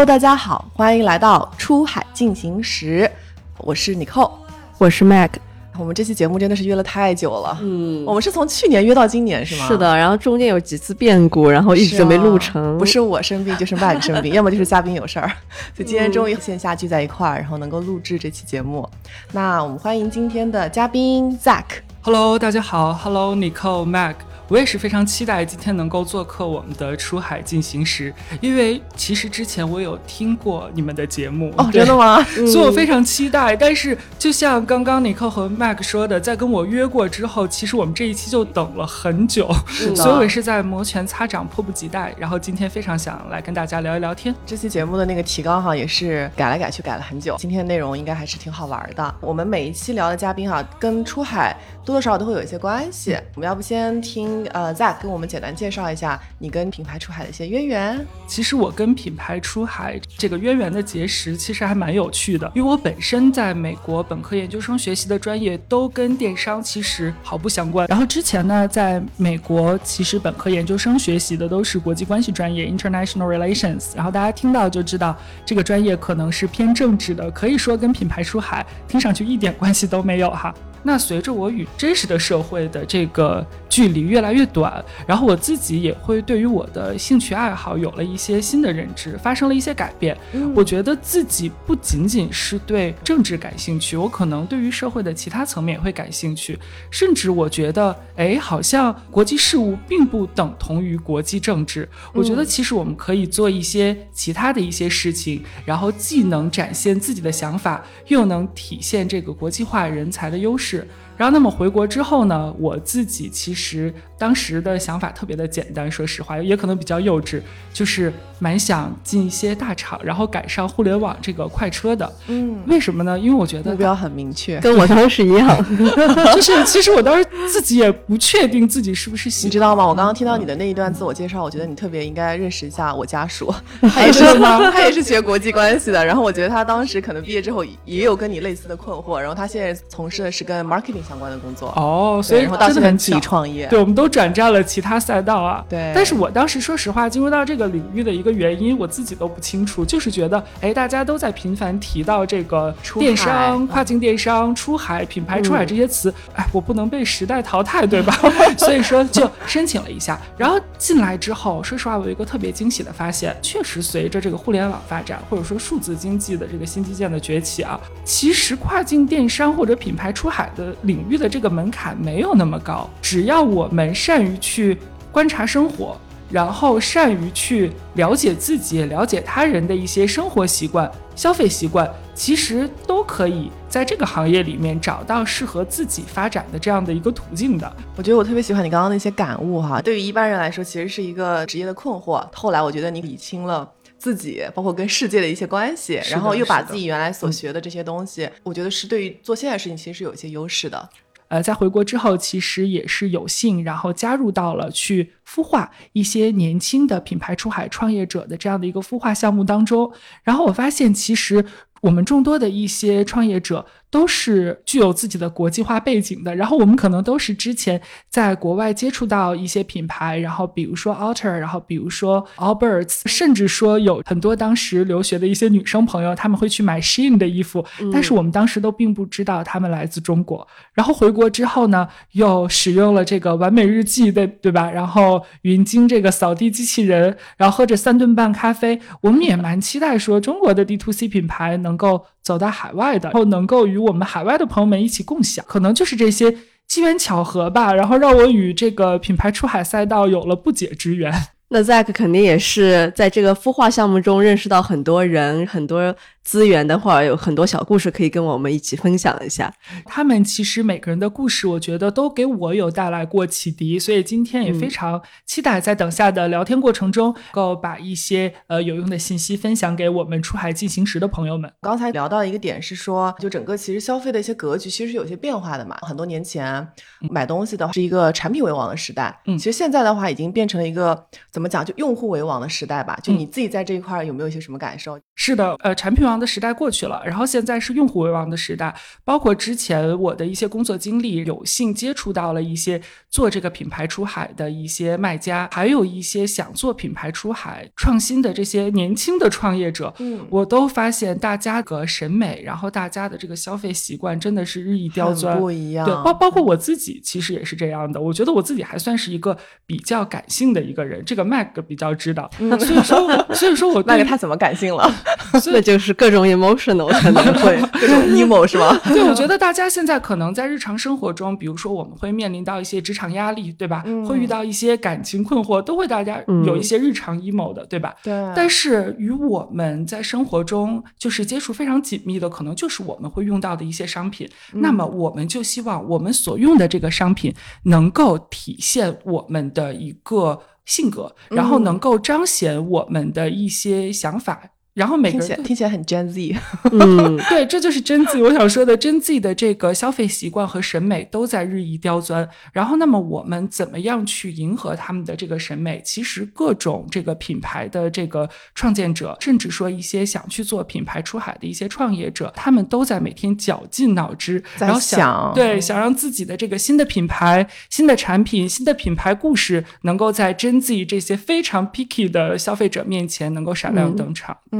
Hello，大家好，欢迎来到出海进行时，我是 Nicole，我是 Mac。我们这期节目真的是约了太久了，嗯，我们是从去年约到今年是吗？是的，然后中间有几次变故，然后一直没录成。不是我生病，就是 Mac 生病，要么就是嘉宾有事儿，所以今天终于线下聚在一块儿，然后能够录制这期节目。那我们欢迎今天的嘉宾 Zack。Hello，大家好，Hello，Nicole，Mac。我也是非常期待今天能够做客我们的出海进行时，因为其实之前我有听过你们的节目哦，真的吗？所以我非常期待。但是就像刚刚尼克和 Mac 说的，在跟我约过之后，其实我们这一期就等了很久，所以我是在摩拳擦掌、迫不及待。然后今天非常想来跟大家聊一聊天。这期节目的那个提纲哈，也是改来改去改了很久。今天的内容应该还是挺好玩的。我们每一期聊的嘉宾哈，跟出海多多少少都会有一些关系。我们要不先听。呃，Zack 跟我们简单介绍一下你跟品牌出海的一些渊源。其实我跟品牌出海这个渊源的结识，其实还蛮有趣的。因为我本身在美国本科、研究生学习的专业都跟电商其实毫不相关。然后之前呢，在美国其实本科、研究生学习的都是国际关系专业 （International Relations）。然后大家听到就知道这个专业可能是偏政治的，可以说跟品牌出海听上去一点关系都没有哈。那随着我与真实的社会的这个距离越来越短，然后我自己也会对于我的兴趣爱好有了一些新的认知，发生了一些改变。我觉得自己不仅仅是对政治感兴趣，我可能对于社会的其他层面也会感兴趣，甚至我觉得，哎，好像国际事务并不等同于国际政治。我觉得其实我们可以做一些其他的一些事情，然后既能展现自己的想法，又能体现这个国际化人才的优势。是。然后，那么回国之后呢？我自己其实当时的想法特别的简单，说实话，也可能比较幼稚，就是蛮想进一些大厂，然后赶上互联网这个快车的。嗯，为什么呢？因为我觉得目标很明确，跟我当时一样。就是其实我当时自己也不确定自己是不是喜，你知道吗？我刚刚听到你的那一段自我介绍，我觉得你特别应该认识一下我家属，他也是 他也是学国际关系的。然后我觉得他当时可能毕业之后也有跟你类似的困惑，然后他现在从事的是跟 marketing。相关的工作。哦，所以然后到现在自己创业，对，我们都转战了其他赛道啊。对，但是我当时说实话，进入到这个领域的一个原因，我自己都不清楚，就是觉得，哎，大家都在频繁提到这个电商、跨境电商、出海、品牌出海这些词，哎，我不能被时代淘汰，对吧？所以说就申请了一下，然后进来之后，说实话，我有一个特别惊喜的发现，确实随着这个互联网发展，或者说数字经济的这个新基建的崛起啊，其实跨境电商或者品牌出海的领领域的这个门槛没有那么高，只要我们善于去观察生活，然后善于去了解自己、了解他人的一些生活习惯、消费习惯，其实都可以在这个行业里面找到适合自己发展的这样的一个途径的。我觉得我特别喜欢你刚刚那些感悟哈，对于一般人来说，其实是一个职业的困惑。后来我觉得你理清了自己，包括跟世界的一些关系，然后又把自己原来所学的这些东西，我觉得是对于做现在事情其实是有一些优势的。呃，在回国之后，其实也是有幸，然后加入到了去孵化一些年轻的品牌出海创业者的这样的一个孵化项目当中。然后我发现，其实我们众多的一些创业者。都是具有自己的国际化背景的，然后我们可能都是之前在国外接触到一些品牌，然后比如说 Alter，然后比如说 Alberts，甚至说有很多当时留学的一些女生朋友，他们会去买 Shein 的衣服，但是我们当时都并不知道他们来自中国。然后回国之后呢，又使用了这个完美日记，对对吧？然后云鲸这个扫地机器人，然后喝着三顿半咖啡，我们也蛮期待说中国的 D to C 品牌能够。走到海外的，然后能够与我们海外的朋友们一起共享，可能就是这些机缘巧合吧，然后让我与这个品牌出海赛道有了不解之缘。那 Zack 肯定也是在这个孵化项目中认识到很多人，很多。资源的话，有很多小故事可以跟我们一起分享一下。他们其实每个人的故事，我觉得都给我有带来过启迪，所以今天也非常期待在等下的聊天过程中，能够把一些呃有用的信息分享给我们出海进行时的朋友们。刚才聊到一个点是说，就整个其实消费的一些格局其实是有些变化的嘛。很多年前买东西的话是一个产品为王的时代，嗯，其实现在的话已经变成了一个怎么？讲，就用户为王的时代吧。就你自己在这一块有没有一些什么感受？是的，呃，产品王的时代过去了，然后现在是用户为王的时代。包括之前我的一些工作经历，有幸接触到了一些做这个品牌出海的一些卖家，还有一些想做品牌出海创新的这些年轻的创业者。嗯，我都发现大家的审美，然后大家的这个消费习惯真的是日益刁钻，不一样。对，包包括我自己其实也是这样的。我觉得我自己还算是一个比较感性的一个人，这个 Mac 比较知道，所以说，所以说我 Mag 他怎么感性了？那就是各种 emotional 可能会 各种 emo 是吗？对，我觉得大家现在可能在日常生活中，比如说我们会面临到一些职场压力，对吧？会遇到一些感情困惑，都会大家有一些日常 emo 的，对吧？对。但是与我们在生活中就是接触非常紧密的，可能就是我们会用到的一些商品。那么我们就希望我们所用的这个商品能够体现我们的一个性格，然后能够彰显我们的一些想法。然后每个人听起来很 Gen Z，嗯，对，这就是 Gen Z。我想说的，Gen Z 的这个消费习惯和审美都在日益刁钻。然后，那么我们怎么样去迎合他们的这个审美？其实，各种这个品牌的这个创建者，甚至说一些想去做品牌出海的一些创业者，他们都在每天绞尽脑汁，然后想对想让自己的这个新的品牌、新的产品、新的品牌故事，能够在 Gen Z 这些非常 picky 的消费者面前能够闪亮登场。嗯，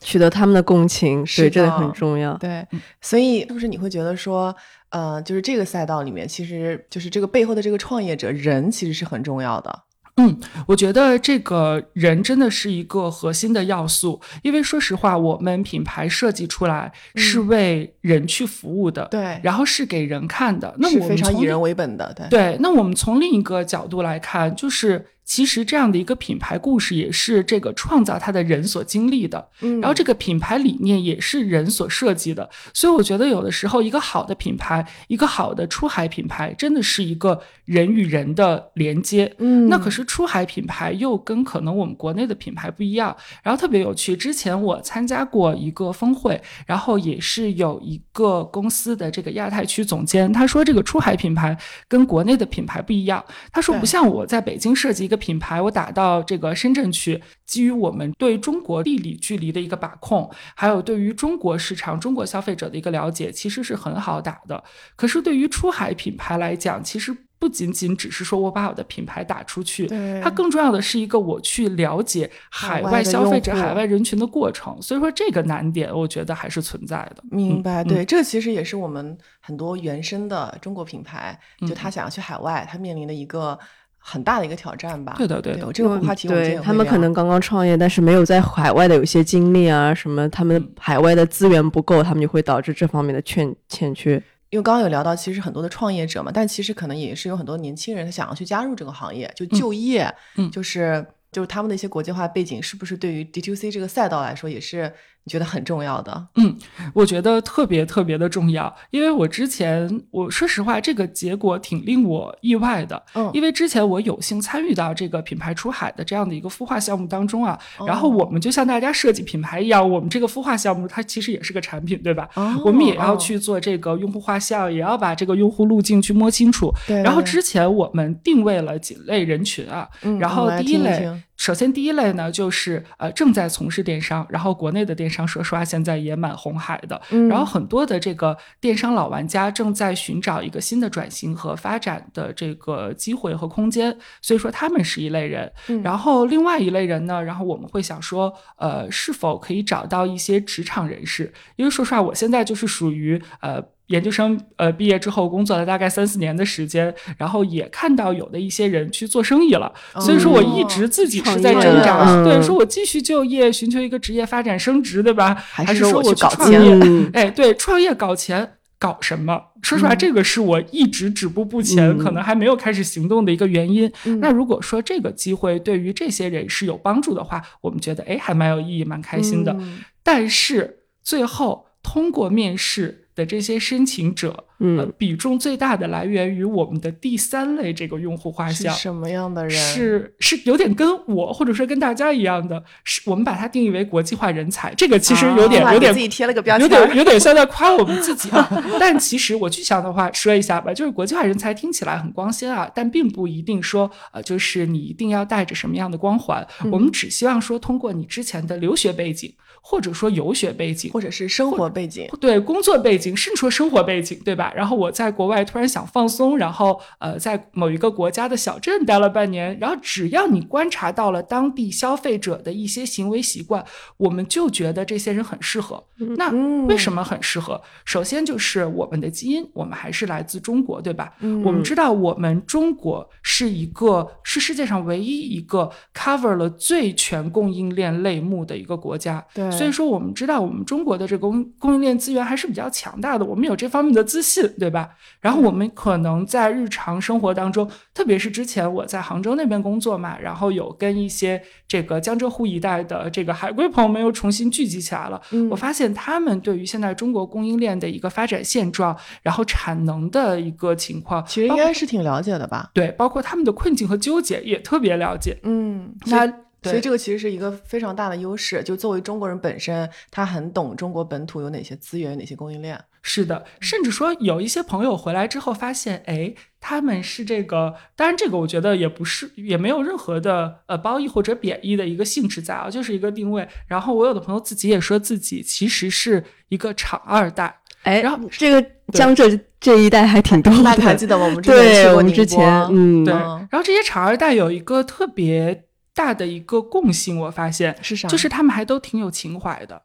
取得他们的共情，是这个很重要。对，所以是不是你会觉得说，呃，就是这个赛道里面，其实就是这个背后的这个创业者人，其实是很重要的。嗯，我觉得这个人真的是一个核心的要素，因为说实话，我们品牌设计出来是为人去服务的，对，然后是给人看的，那是非常以人为本的，对。对，那我们从另一个角度来看，就是。其实这样的一个品牌故事也是这个创造它的人所经历的，嗯，然后这个品牌理念也是人所设计的，所以我觉得有的时候一个好的品牌，一个好的出海品牌，真的是一个人与人的连接，嗯，那可是出海品牌又跟可能我们国内的品牌不一样，然后特别有趣，之前我参加过一个峰会，然后也是有一个公司的这个亚太区总监，他说这个出海品牌跟国内的品牌不一样，他说不像我在北京设计一个。品牌我打到这个深圳去，基于我们对中国地理距离的一个把控，还有对于中国市场、中国消费者的一个了解，其实是很好打的。可是对于出海品牌来讲，其实不仅仅只是说我把我的品牌打出去，它更重要的是一个我去了解海外消费者、海外人群的过程。所以说这个难点，我觉得还是存在的。明白，对，这其实也是我们很多原生的中国品牌，就他想要去海外，他面临的一个。很大的一个挑战吧。对的，对的，这个话题我对他们可能刚刚创业，但是没有在海外的有些经历啊，什么他们海外的资源不够，他们就会导致这方面的欠欠缺。因为刚刚有聊到，其实很多的创业者嘛，但其实可能也是有很多年轻人他想要去加入这个行业，就就业，嗯，就是就是他们的一些国际化背景，是不是对于 D to C 这个赛道来说也是？你觉得很重要的，嗯，我觉得特别特别的重要，因为我之前我说实话，这个结果挺令我意外的，嗯，因为之前我有幸参与到这个品牌出海的这样的一个孵化项目当中啊，然后我们就像大家设计品牌一样，我们这个孵化项目它其实也是个产品，对吧？我们也要去做这个用户画像，也要把这个用户路径去摸清楚，对。然后之前我们定位了几类人群啊，然后第一类，首先第一类呢就是呃正在从事电商，然后国内的电。商说实话，现在也蛮红海的。然后很多的这个电商老玩家正在寻找一个新的转型和发展的这个机会和空间，所以说他们是一类人。然后另外一类人呢，然后我们会想说，呃，是否可以找到一些职场人士？因为说实话，我现在就是属于呃。研究生呃毕业之后工作了大概三四年的时间，然后也看到有的一些人去做生意了，所以说我一直自己是在挣扎，对，说我继续就业寻求一个职业发展升职，对吧？还是说我去创业？哎，对，创业搞钱搞什么？说实话，这个是我一直止步不前，可能还没有开始行动的一个原因。那如果说这个机会对于这些人是有帮助的话，我们觉得哎还蛮有意义，蛮开心的。但是最后通过面试。的这些申请者，嗯呃，比重最大的来源于我们的第三类这个用户画像。是什么样的人？是是有点跟我或者说跟大家一样的，是我们把它定义为国际化人才。这个其实有点、啊有点自己贴了个标签有，点有点像在夸我们自己啊。但其实我具象的话说一下吧，就是国际化人才听起来很光鲜啊，但并不一定说呃，就是你一定要带着什么样的光环。我们只希望说，通过你之前的留学背景，或者说游学背景，或者是生活背景。对工作背景，甚至说生活背景，对吧？然后我在国外突然想放松，然后呃，在某一个国家的小镇待了半年，然后只要你观察到了当地消费者的一些行为习惯，我们就觉得这些人很适合。那为什么很适合？首先就是我们的基因，我们还是来自中国，对吧？我们知道我们中国是一个是世界上唯一一个 cover 了最全供应链类目的一个国家。对所以说我们知道我们中国的这个供供应链资源还是比较强大的，我们有这方面的自信，对吧？然后我们可能在日常生活当中，特别是之前我在杭州那边工作嘛，然后有跟一些这个江浙沪一带的这个海归朋友们又重新聚集起来了。嗯我发现他们对于现在中国供应链的一个发展现状，然后产能的一个情况，其实应该是挺了解的吧？对，包括他们的困境和纠结也特别了解。嗯，那所以这个其实是一个非常大的优势，就作为中国人本身，他很懂中国本土有哪些资源、有哪些供应链。是的，甚至说有一些朋友回来之后发现，哎，他们是这个，当然这个我觉得也不是，也没有任何的呃褒义或者贬义的一个性质在啊，就是一个定位。然后我有的朋友自己也说自己其实是一个厂二代，哎，然后这个江浙这一带还挺多的，大家还记得吗？我们之前去对，过我们之宁波前嗯，对。嗯然后这些厂二代有一个特别大的一个共性，我发现是啥？就是他们还都挺有情怀的。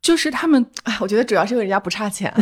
就是他们哎，我觉得主要是因为人家不差钱，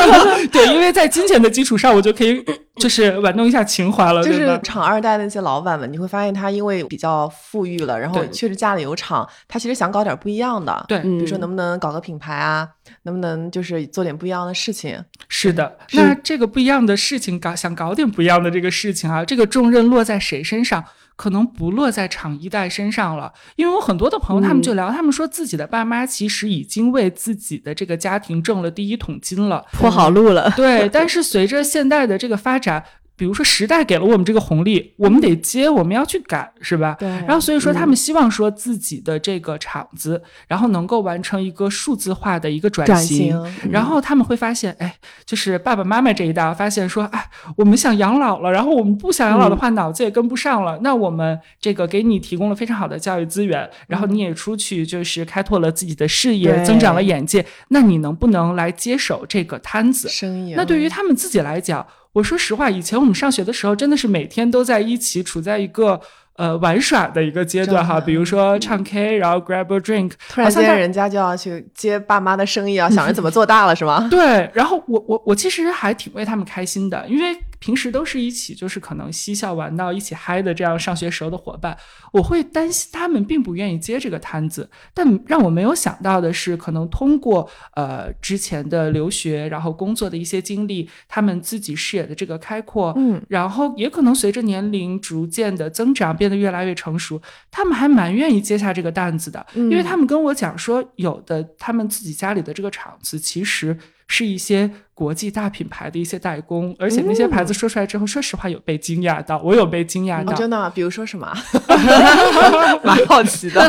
对，因为在金钱的基础上，我就可以 就是玩弄一下情怀了，就是？厂二代的那些老板们，你会发现他因为比较富裕了，然后确实家里有厂，他其实想搞点不一样的。对，嗯比如说能不能搞个品牌啊，能不能就是做点不一样的事情？是的，那这个不一样的事情，搞想搞点不一样的这个事情啊，这个重任落在谁身上？可能不落在厂一代身上了，因为我很多的朋友，他们就聊，他们说自己的爸妈其实已经为自己的这个家庭挣了第一桶金了，铺好路了。对，但是随着现代的这个发展，比如说时代给了我们这个红利，我们得接，我们要去赶，是吧？对然后所以说，他们希望说自己的这个厂子，然后能够完成一个数字化的一个转转型。型然后他们会发现，哎，就是爸爸妈妈这一代发现说，哎，我们想养老了，然后我们不想养老的话，脑子也跟不上了。那我们这个给你提供了非常好的教育资源，然后你也出去就是开拓了自己的事业，增长了眼界，那你能不能来接手这个摊子？生意。那对于他们自己来讲，我说实话，以前我们上学的时候，真的是每天都在一起，处在一个呃玩耍的一个阶段哈。比如说唱 K，然后 grab a drink，突然间人家就要去接爸妈的生意啊，想着怎么做大了是吗？对，然后我我我其实还挺为他们开心的，因为平时都是一起就是可能嬉笑玩闹、一起嗨的这样上学时候的伙伴，我会担心他们并不愿意接这个摊子。但让我没有想到的是，可能通过呃之前的留学，然后工作的一些经历，他们自己视野的这个开阔，嗯，然后也可能随着年龄逐渐的增长，变得越来越成熟，他们还蛮愿意接下这个担子的，因为他们跟我讲说，有的他们自己家里的这个厂子其实是一些国际大品牌的一些代工，而且那些牌子说出来之后，说实话有被惊讶到，我有被惊讶哦，到，真的啊，比如说什么？蛮好奇的。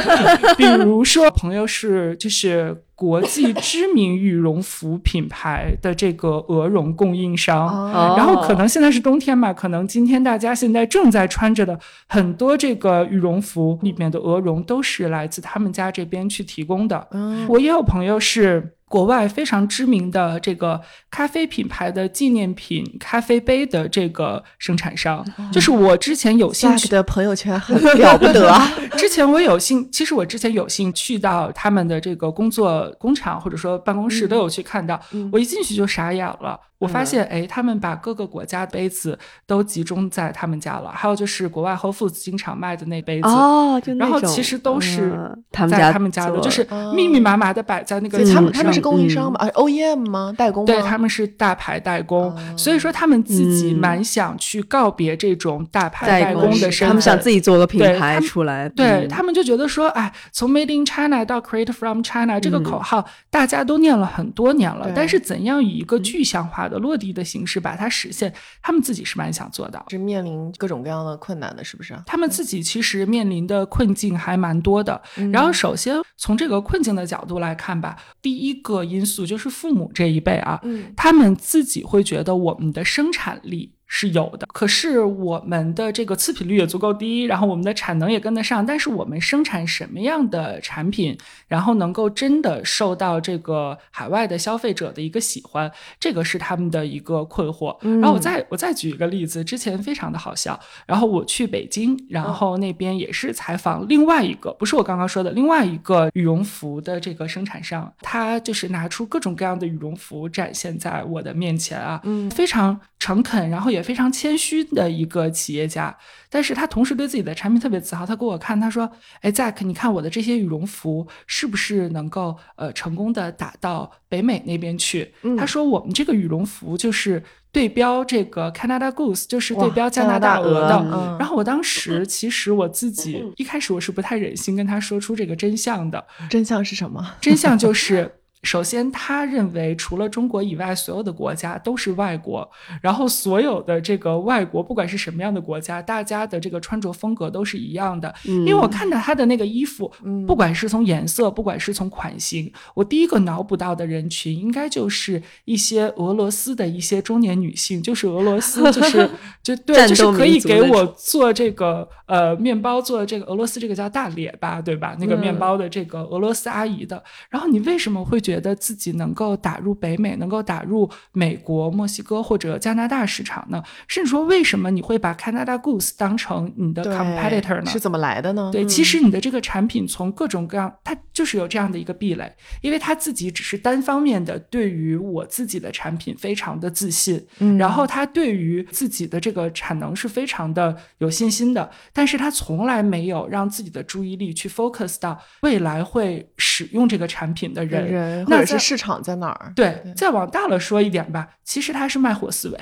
比如说朋友是就是国际知名羽绒服品牌的这个鹅绒供应商。哦然后可能现在是冬天嘛，可能今天大家现在正在穿着的很多这个羽绒服里面的鹅绒都是来自他们家这边去提供的。嗯我也有朋友是国外非常知名的这个咖啡品牌的纪念品咖啡杯的这个生产商，就是我之前有兴趣的朋友圈很了不得。啊。之前我有幸，其实我之前有幸去到他们的这个工作工厂或者说办公室都有去看到，嗯。我一进去就傻眼了。我发现，哎，他们把各个国家的杯子都集中在他们家了，还有就是国外 Whole Foods 经常卖的那杯子。哦，就然后其实都是嗯他们在家他们家的，就是哦密密麻麻的摆在那个他们他们是供应商吗？啊，OEM 吗？代工？对，他们是大牌代工，哦所以说他们自己嗯蛮想去告别这种大牌代工的身份，他们想自己做个品牌对他们出来，对、嗯他们就觉得说，哎，从 Made in China 到 Create from China 这个嗯口号，大家都念了很多年了，但是怎样以一个具象化的落地的形式把它实现，他们自己是蛮想做到。是面临各种各样的困难的，是不是？他们自己其实面临的困境还蛮多的。嗯然后，首先从这个困境的角度来看吧，第一个因素就是父母这一辈啊，嗯他们自己会觉得我们的生产力是有的，可是我们的这个次品率也足够低，然后我们的产能也跟得上，但是我们生产什么样的产品，然后能够真的受到这个海外的消费者的一个喜欢，这个是他们的一个困惑。然后我再我再举一个例子，之前非常的好笑，然后我去北京，然后那边也是采访另外一个，不是我刚刚说的另外一个羽绒服的这个生产商，他就是拿出各种各样的羽绒服展现在我的面前啊，嗯。非常诚恳，然后也非常谦虚的一个企业家，但是他同时对自己的产品特别自豪。他给我看，他说：“哎，Zack，你看我的这些羽绒服是不是能够呃成功的打到北美那边去？”嗯他说：“我们这个羽绒服就是对标这个 Canada Goose，就是对标加拿大大鹅的。然后我当时其实我自己一开始我是不太忍心跟他说出这个真相的，真相是什么？真相就是，首先他认为除了中国以外，所有的国家都是外国，然后所有的这个外国，不管是什么样的国家，大家的这个穿着风格都是一样的。因为我看到他的那个衣服，嗯不管是从颜色，不管是从款型，我第一个脑补到的人群应该就是一些俄罗斯的一些中年女性，就是俄罗斯，就是就对，就是可以给我做这个呃面包，做这个俄罗斯这个叫大列巴，对吧？那个面嗯包的这个俄罗斯阿姨的。然后你为什么会觉得自己能够打入北美，能够打入美国、墨西哥或者加拿大市场呢？甚至说，为什么你会把 Canada Goose 当成你的 competitor 呢？是怎么来的呢？对，嗯其实你的这个产品从各种各样，它就是有这样的一个壁垒，因为他自己只是单方面的对于我自己的产品非常的自信，嗯然后他对于自己的这个产能是非常的有信心的，但是他从来没有让自己的注意力去 focus 到未来会使用这个产品的人，人或那在者是市场在哪儿？对，再往大了说一点吧，其实他是卖货思维。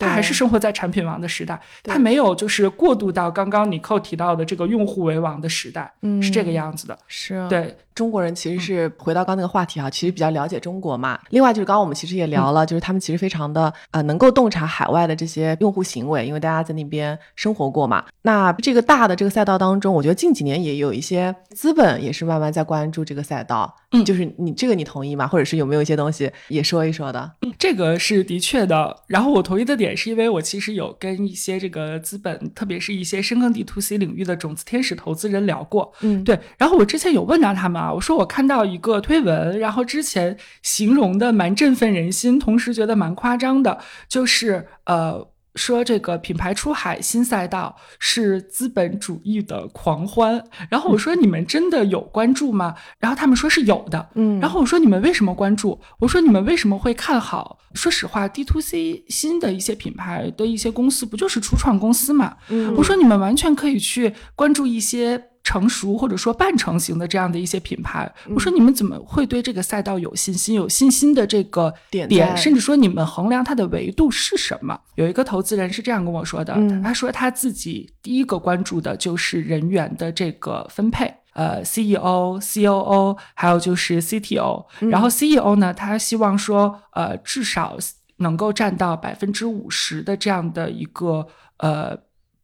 他还是生活在产品王的时代，对他没有就是过渡到刚刚你扣提到的这个用户为王的时代，嗯是这个样子的。是啊对，中国人其实是回到刚刚那个话题哈，其实比较了解中国嘛。另外就是刚刚我们其实也聊了，就是他们其实非常的呃能够洞察海外的这些用户行为，因为大家在那边生活过嘛。那这个大的这个赛道当中，我觉得近几年也有一些资本也是慢慢在关注这个赛道。嗯就是你这个你同意吗？或者是有没有一些东西也说一说的？这个是的确的。然后我同意的点是因为我其实有跟一些这个资本，特别是一些深耕 D to C 领域的种子天使投资人聊过。嗯，对，然后我之前有问到他们啊，我说我看到一个推文，然后之前形容的蛮振奋人心，同时觉得蛮夸张的，就是呃。说这个品牌出海新赛道是资本主义的狂欢，然后我说你们真的有关注吗？然后他们说是有的，嗯然后我说你们为什么关注？我说你们为什么会看好？说实话，D to C 新的一些品牌的一些公司不就是初创公司嘛？嗯我说你们完全可以去关注一些成熟或者说半成型的这样的一些品牌。我说你们怎么会对这个赛道有信心？有信心的这个点点，甚至说你们衡量它的维度是什么？有一个投资人是这样跟我说的，嗯他说他自己第一个关注的就是人员的这个分配。呃，CEO、COO，还有就是 CTO，、然后 CEO 呢，他希望说，呃，至少能够占到百分之五十的这样的一个呃，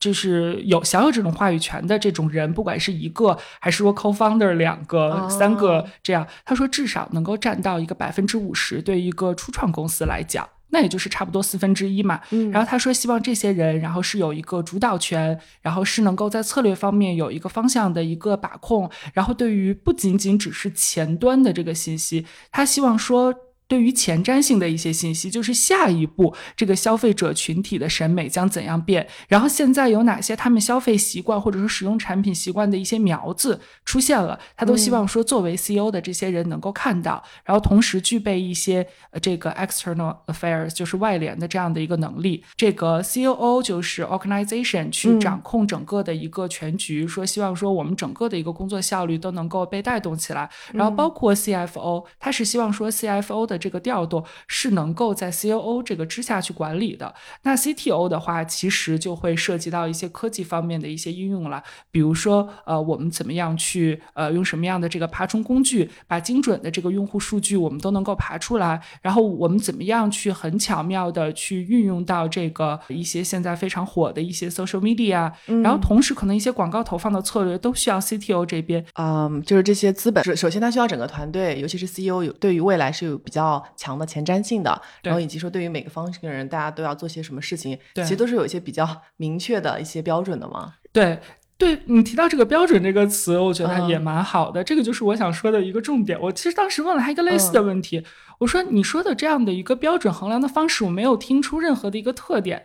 就是有享有这种话语权的这种人，不管是一个还是说 co-founder 两个、哦三个这样，他说至少能够占到一个百分之五十，对于一个初创公司来讲。那也就是差不多四分之一嘛，嗯然后他说希望这些人，然后是有一个主导权，然后是能够在策略方面有一个方向的一个把控，然后对于不仅仅只是前端的这个信息，他希望说对于前瞻性的一些信息，就是下一步这个消费者群体的审美将怎样变，然后现在有哪些他们消费习惯或者说使用产品习惯的一些苗子出现了，他都希望说作为 CEO 的这些人能够看到，然后同时具备一些呃这个 external affairs 就是外联的这样的一个能力。这个 COO 就是 organization 去掌控整个的一个全局，说希望说我们整个的一个工作效率都能够被带动起来，然后包括 CFO，他是希望说 CFO 的。这个调动是能够在 COO 这个之下去管理的。那 CTO 的话，其实就会涉及到一些科技方面的一些应用了，比如说，呃，我们怎么样去，呃，用什么样的这个爬虫工具，把精准的这个用户数据我们都能够爬出来。然后我们怎么样去很巧妙的去运用到这个一些现在非常火的一些 social media，然后同时可能一些广告投放的策略都需要 CTO 这边，嗯，就是这些资本，首首先它需要整个团队，尤其是 CEO 有对于未来是有比较。较强的前瞻性的，然后以及说对于每个方的人，大家都要做些什么事情，其实都是有一些比较明确的一些标准的嘛。对，对你提到这个标准这个词，我觉得也蛮好的。这个就是我想说的一个重点。我其实当时问了他一个类似的问题。我说你说的这样的一个标准衡量的方式，我没有听出任何的一个特点。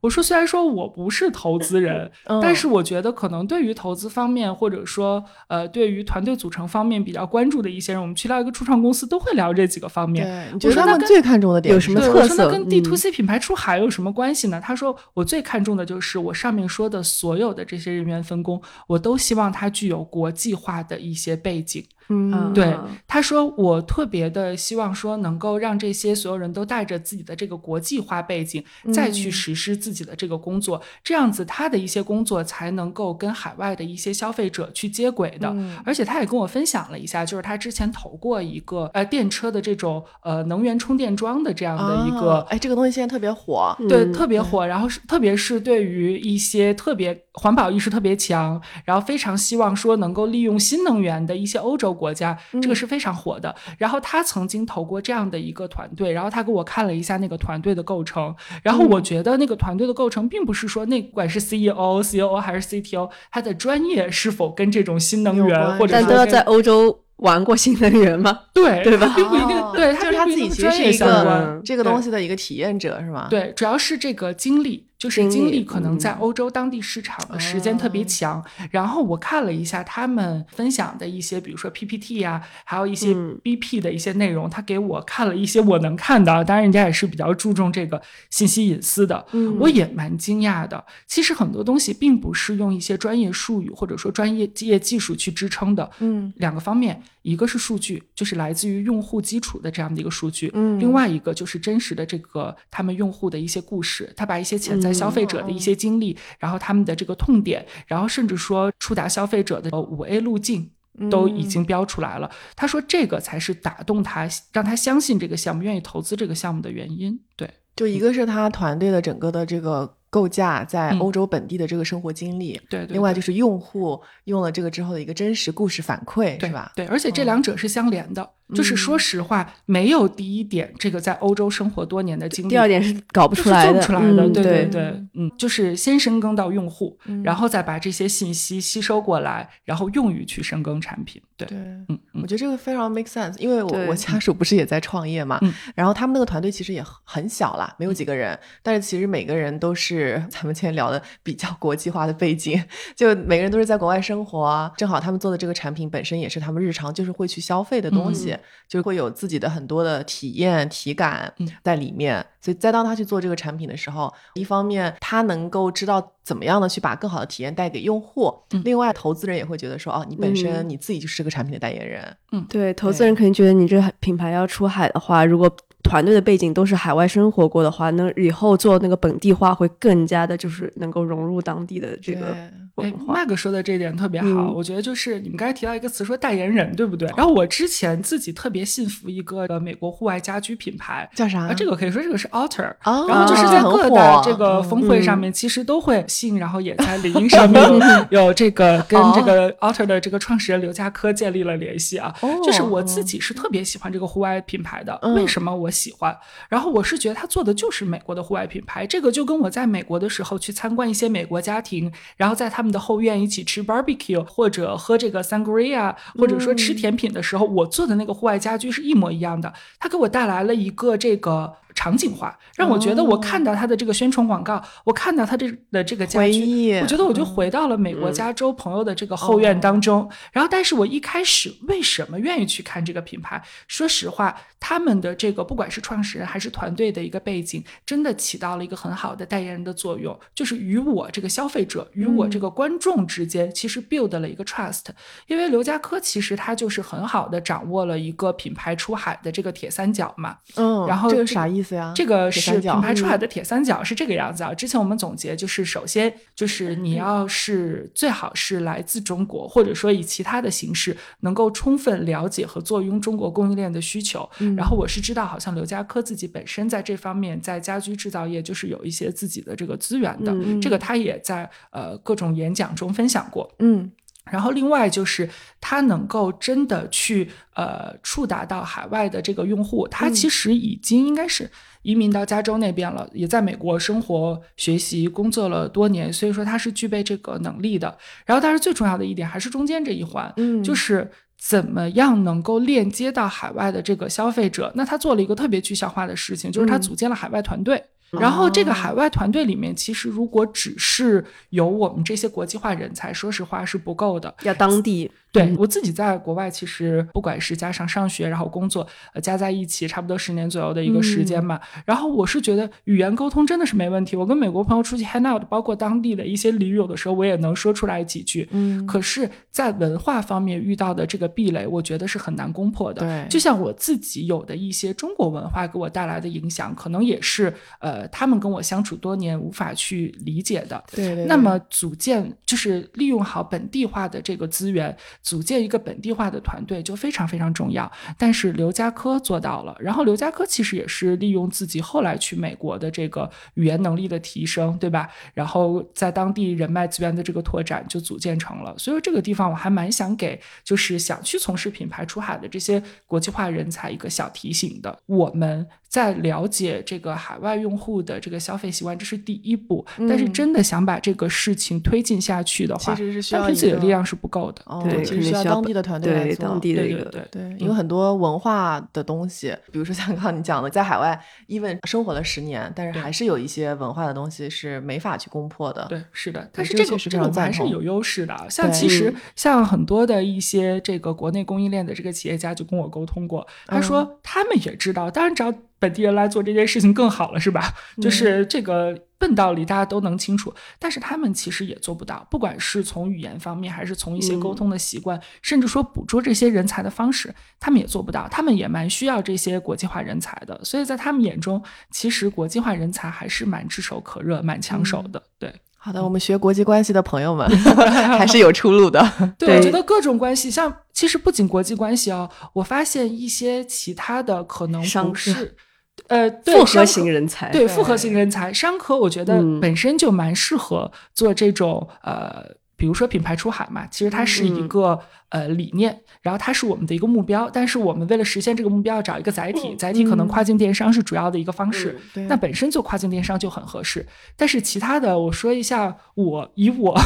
我说虽然说我不是投资人，但是我觉得可能对于投资方面，或者说呃对于团队组成方面比较关注的一些人，我们去到一个初创公司都会聊这几个方面。我说他们最看重的点有什么特色？那跟 D to C 品牌出海有什么关系呢？他说我最看重的就是我上面说的所有的这些人员分工，我都希望它具有国际化的一些背景。嗯，对，他说我特别的希望说能够让这些所有人都带着自己的这个国际化背景，再去实施自己的这个工作，这样子他的一些工作才能够跟海外的一些消费者去接轨的。而且他也跟我分享了一下，就是他之前投过一个呃电车的这种呃能源充电桩的这样的一个，哎，这个东西现在特别火，对，特别火。然后是特别是对于一些特别环保意识特别强，然后非常希望说能够利用新能源的一些欧洲。国家这个是非常火的，然后他曾经投过这样的一个团队，然后他给我看了一下那个团队的构成，然后我觉得那个团队的构成并不是说那不管是 CEO、COO 还是 CTO，他的专业是否跟这种新能源或者但都要在欧洲玩过新能源吗？对 对吧？并不一定，对，就是他自己其实是一个这个东西的一个体验者是吗？对，主要是这个经历。就是经历可能在欧洲当地市场的时间特别强，然后我看了一下他们分享的一些，比如说 PPT 呀，还有一些 BP 的一些内容，他给我看了一些我能看的，当然人家也是比较注重这个信息隐私的，我也蛮惊讶的。其实很多东西并不是用一些专业术语或者说专业业技术去支撑的，嗯，两个方面，一个是数据，就是来自于用户基础的这样的一个数据，嗯，另外一个就是真实的这个他们用户的一些故事，他把一些潜在消费者的一些经历，然后他们的这个痛点，然后甚至说触达消费者的五 A 路径都已经标出来了。他说这个才是打动他，让他相信这个项目，愿意投资这个项目的原因。对，就一个是他团队的整个的这个。构架在欧洲本地的这个生活经历，对，另外就是用户用了这个之后的一个真实故事反馈，是吧？对，而且这两者是相连的。就是说实话，没有第一点这个在欧洲生活多年的经历，第二点是搞不出来的，出来的。对对对，嗯，就是先深耕到用户，然后再把这些信息吸收过来，然后用于去深耕产品。对，嗯，我觉得这个非常 make sense，因为我我家属不是也在创业嘛，然后他们那个团队其实也很小啦，没有几个人，但是其实每个人都是咱们今天聊的比较国际化的背景，就每个人都是在国外生活，正好他们做的这个产品本身也是他们日常就是会去消费的东西。就会有自己的很多的体验体感在里面，所以再当他去做这个产品的时候，一方面他能够知道怎么样的去把更好的体验带给用户，另外投资人也会觉得说，哦，你本身你自己就是这个产品的代言人，嗯，对，投资人肯定觉得你这品牌要出海的话，如果。团队的背景都是海外生活过的话，那以后做那个本地化会更加的，就是能够融入当地的这个文化。麦哥说的这一点特别好，我觉得就是你们刚才提到一个词，说代言人，对不对？然后我之前自己特别信服一个美国户外家居品牌，叫啥？啊这个可以说这个是 Alter，然后就是在各大这个峰会上面，其实都会信，然后也在领英上面 有这个 跟这个 Alter 的这个创始人刘家科建立了联系啊。就是我自己是特别喜欢这个户外品牌的，为什么我？喜欢，然后我是觉得他做的就是美国的户外品牌，这个就跟我在美国的时候去参观一些美国家庭，然后在他们们的后院一起吃 barbecue，或者喝这个 sangria，或者说吃甜品的时候，我做的那个户外家居是一模一样的。它给我带来了一个这个。场景化让我觉得，我看到他的这个宣传广告，我看到他这的这个家居，我觉得我就回到了美国加州朋友的这个后院当中。然后，但是我一开始为什么愿意去看这个品牌？说实话，他们的这个不管是创始人还是团队的一个背景，真的起到了一个很好的代言人的作用，就是与我这个消费者与我这个观众之间，其实 build 了一个 trust。因为刘家科其实他就是很好的掌握了一个品牌出海的这个铁三角嘛。嗯，然后这个啥意思？这个是品牌出海的铁三角是这个样子啊。之前我们总结就是，首先就是你要是最好是来自中国，或者说以其他的形式能够充分了解和坐拥中国供应链的需求。然后我是知道，好像刘家科自己本身在这方面在家居制造业就是有一些自己的这个资源的。这个他也在呃各种演讲中分享过。嗯。然后，另外就是它能够真的去呃触达到海外的这个用户，他其实已经应该是移民到加州那边了，也在美国生活、学习、工作了多年，所以说他是具备这个能力的。然后，但是最重要的一点还是中间这一环，嗯，就是怎么样能够链接到海外的这个消费者。那他做了一个特别具象化的事情，就是他组建了海外团队。然后这个海外团队里面，其实如果只是有我们这些国际化人才，说实话是不够的，要当地。对我自己在国外，其实不管是加上上学，然后工作，呃，加在一起差不多十年左右的一个时间嘛。然后我是觉得语言沟通真的是没问题。我跟美国朋友出去 hang out，包括当地的一些俚语，有的时候我也能说出来几句。嗯。可是，在文化方面遇到的这个壁垒，我觉得是很难攻破的。对。就像我自己有的一些中国文化给我带来的影响，可能也是呃，他们跟我相处多年无法去理解的。对对。那么组建就是利用好本地化的这个资源。组建一个本地化的团队就非常非常重要，但是刘家科做到了。然后刘家科其实也是利用自己后来去美国的这个语言能力的提升，对吧？然后在当地人脉资源的这个拓展就组建成了。所以这个地方我还蛮想给就是想去从事品牌出海的这些国际化人才一个小提醒的，我们。在了解这个海外用户的这个消费习惯，这是第一步。但是真的想把这个事情推进下去的话，其实是需要自己的力量是不够的。对，其实需要当地的团队来做。当地的一个对对，因为很多文化的东西，比如说像刚刚你讲的，在海外 even 生活了十年，但是还是有一些文化的东西是没法去攻破的。对，是的。但是这个这个我们还是有优势的。像其实像很多的一些这个国内供应链的这个企业家就跟我沟通过，他说他们也知道，当然只要。本地人来做这件事情更好了，是吧？就是这个笨道理大家都能清楚，但是他们其实也做不到。不管是从语言方面，还是从一些沟通的习惯，甚至说捕捉这些人才的方式，他们也做不到。他们也蛮需要这些国际化人才的，所以在他们眼中，其实国际化人才还是蛮炙手可热、蛮抢手的。对，好的，我们学国际关系的朋友们 还是有出路的。对，我觉得各种关系，像其实不仅国际关系哦，我发现一些其他的可能不是。呃，复合型人才，对复合型人才，商科我觉得本身就蛮适合做这种呃。比如说品牌出海嘛，其实它是一个呃理念，然后它是我们的一个目标，但是我们为了实现这个目标，要找一个载体，载体可能跨境电商是主要的一个方式，那本身就跨境电商就很合适。但是其他的，我说一下，我以我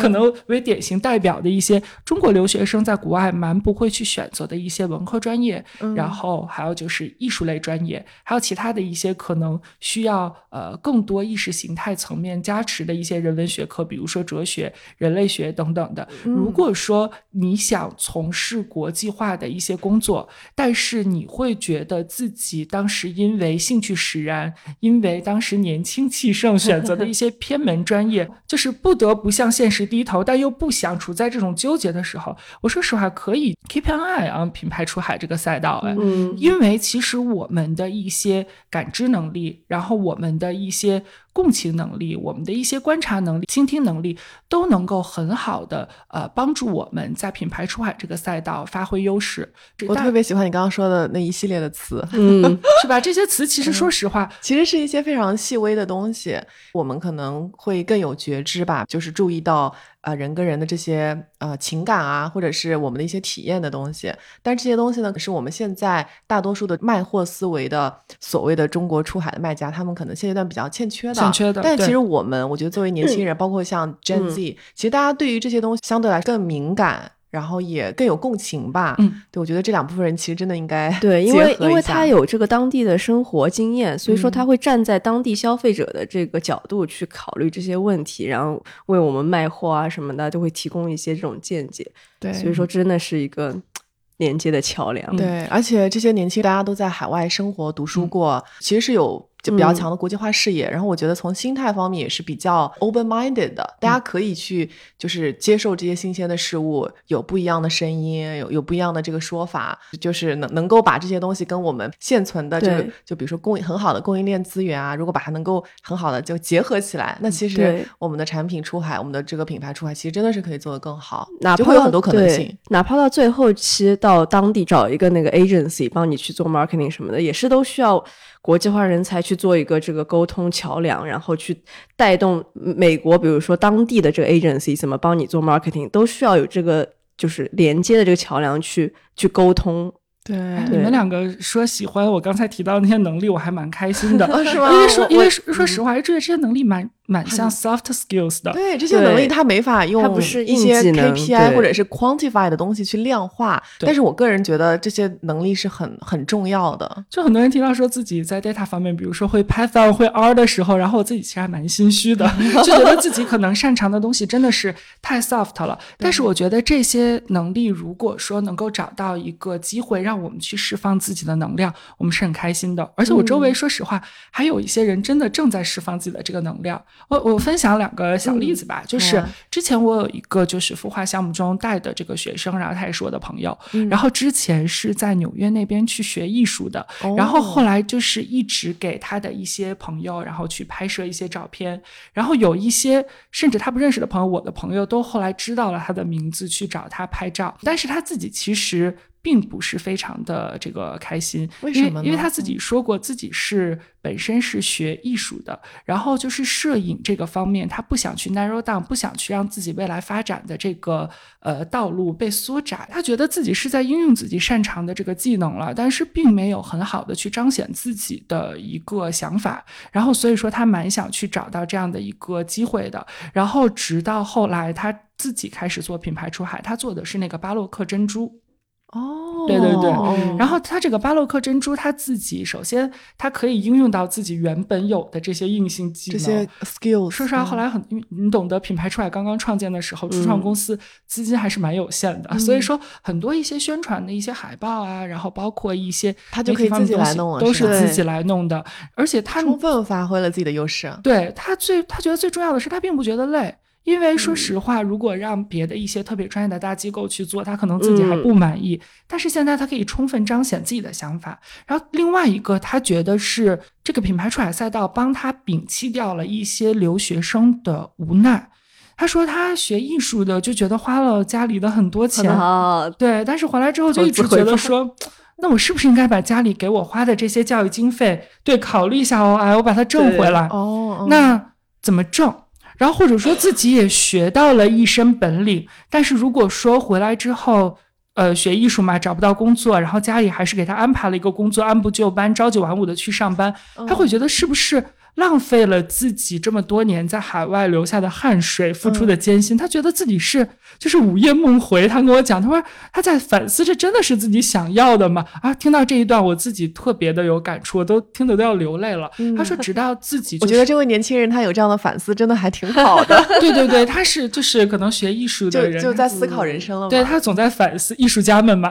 可能为典型代表的一些中国留学生在国外蛮不会去选择的一些文科专业，然后还有就是艺术类专业，还有其他的一些可能需要呃更多意识形态层面加持的一些人文学科，比如说哲学、人类。学等等的，如果说你想从事国际化的一些工作，但是你会觉得自己当时因为兴趣使然，因为当时年轻气盛选择的一些偏门专业，就是不得不向现实低头，但又不想处在这种纠结的时候，我说实话可以 keep an eye on 品牌出海这个赛道，哎，因为其实我们的一些感知能力，然后我们的一些。共情能力，我们的一些观察能力、倾听能力，都能够很好的呃帮助我们在品牌出海这个赛道发挥优势。我特别喜欢你刚刚说的那一系列的词，嗯，是吧？这些词其实说实话，其实是一些非常细微的东西，我们可能会更有觉知吧，就是注意到。呃人跟人的这些呃情感啊，或者是我们的一些体验的东西。但这些东西呢，是我们现在大多数的卖货思维的所谓的中国出海的卖家，他们可能现阶段比较欠缺的。欠缺的。但其实我们，我觉得作为年轻人，包括像 Gen Z，其实大家对于这些东西相对来更敏感。然后也更有共情吧，嗯，对，我觉得这两部分人其实真的应该对，因为因为他有这个当地的生活经验，所以说他会站在当地消费者的这个角度去考虑这些问题，然后为我们卖货啊什么的，就会提供一些这种见解。对，所以说真的是一个连接的桥梁。对，而且这些年轻大家都在海外生活读书过，其实是有。就比较强的国际化视野，然后我觉得从心态方面也是比较 open minded 的，大家可以去就是接受这些新鲜的事物，有不一样的声音，有有不一样的这个说法，就是能能够把这些东西跟我们现存的这个，就比如说供应很好的供应链资源啊，如果把它能够很好的就结合起来，那其实我们的产品出海，我们的这个品牌出海，其实真的是可以做得更好，哪怕有很多可能性，哪怕到最后期到当地找一个那个 agency 帮你去做 marketing 什么的，也是都需要。国际化人才去做一个这个沟通桥梁，然后去带动美国，比如说当地的这个 agency 怎么帮你做 marketing，都需要有这个就是连接的这个桥梁去去沟通。对，你们两个说喜欢我刚才提到那些能力，我还蛮开心的，是吗？因为说，因为说实话，这些这些能力蛮。蛮像 soft skills 的，对这些能力，它没法用不是一些 KPI 或者是 quantify 的东西去量化。但是我个人觉得这些能力是很很重要的。就很多人听到说自己在 data 方面，比如说会 Python 会 R 的时候，然后我自己其实还蛮心虚的，就觉得自己可能擅长的东西真的是太 soft 了。但是我觉得这些能力，如果说能够找到一个机会让我们去释放自己的能量，我们是很开心的。而且我周围说实话，还有一些人真的正在释放自己的这个能量。我我分享两个小例子吧，就是之前我有一个就是孵化项目中带的这个学生，然后他也是我的朋友，然后之前是在纽约那边去学艺术的，然后后来就是一直给他的一些朋友，然后去拍摄一些照片，然后有一些甚至他不认识的朋友，我的朋友都后来知道了他的名字去找他拍照，但是他自己其实。并不是非常的这个开心，为什么？因为他自己说过自己是本身是学艺术的，然后就是摄影这个方面，他不想去 narrow down，不想去让自己未来发展的这个呃道路被缩窄。他觉得自己是在应用自己擅长的这个技能了，但是并没有很好的去彰显自己的一个想法。然后所以说他蛮想去找到这样的一个机会的。然后直到后来他自己开始做品牌出海，他做的是那个巴洛克珍珠。哦，对对对，然后他这个巴洛克珍珠，他自己首先他可以应用到自己原本有的这些硬性技能，这些 skills。说实话，后来很，你懂得品牌出来刚刚创建的时候，初创公司资金还是蛮有限的，所以说很多一些宣传的一些海报啊，然后包括一些他就可以自己来弄，都是自己来弄的，而且他充分发挥了自己的优势。对他最他觉得最重要的是，他并不觉得累。因为说实话，如果让别的一些特别专业的大机构去做，他可能自己还不满意。但是现在他可以充分彰显自己的想法。然后另外一个，他觉得是这个品牌出海赛道帮他摒弃掉了一些留学生的无奈。他说他学艺术的就觉得花了家里的很多钱，对，但是回来之后就一直觉得说，那我是不是应该把家里给我花的这些教育经费，对，考虑一下哦，哎，我把它挣回来。哦，那怎么挣？然后或者说自己也学到了一身本领，但是如果说回来之后，呃，学艺术嘛，找不到工作，然后家里还是给他安排了一个工作，按部就班，朝九晚五的去上班，他会觉得是不是？浪费了自己这么多年在海外留下的汗水、付出的艰辛，他觉得自己是就是午夜梦回。他跟我讲，他说他在反思，这真的是自己想要的吗？啊，听到这一段，我自己特别的有感触，我都听得都要流泪了。他说，直到自己，我觉得这位年轻人他有这样的反思，真的还挺好的。对对对，他是就是可能学艺术的人，就在思考人生了。对他总在反思艺术家们嘛。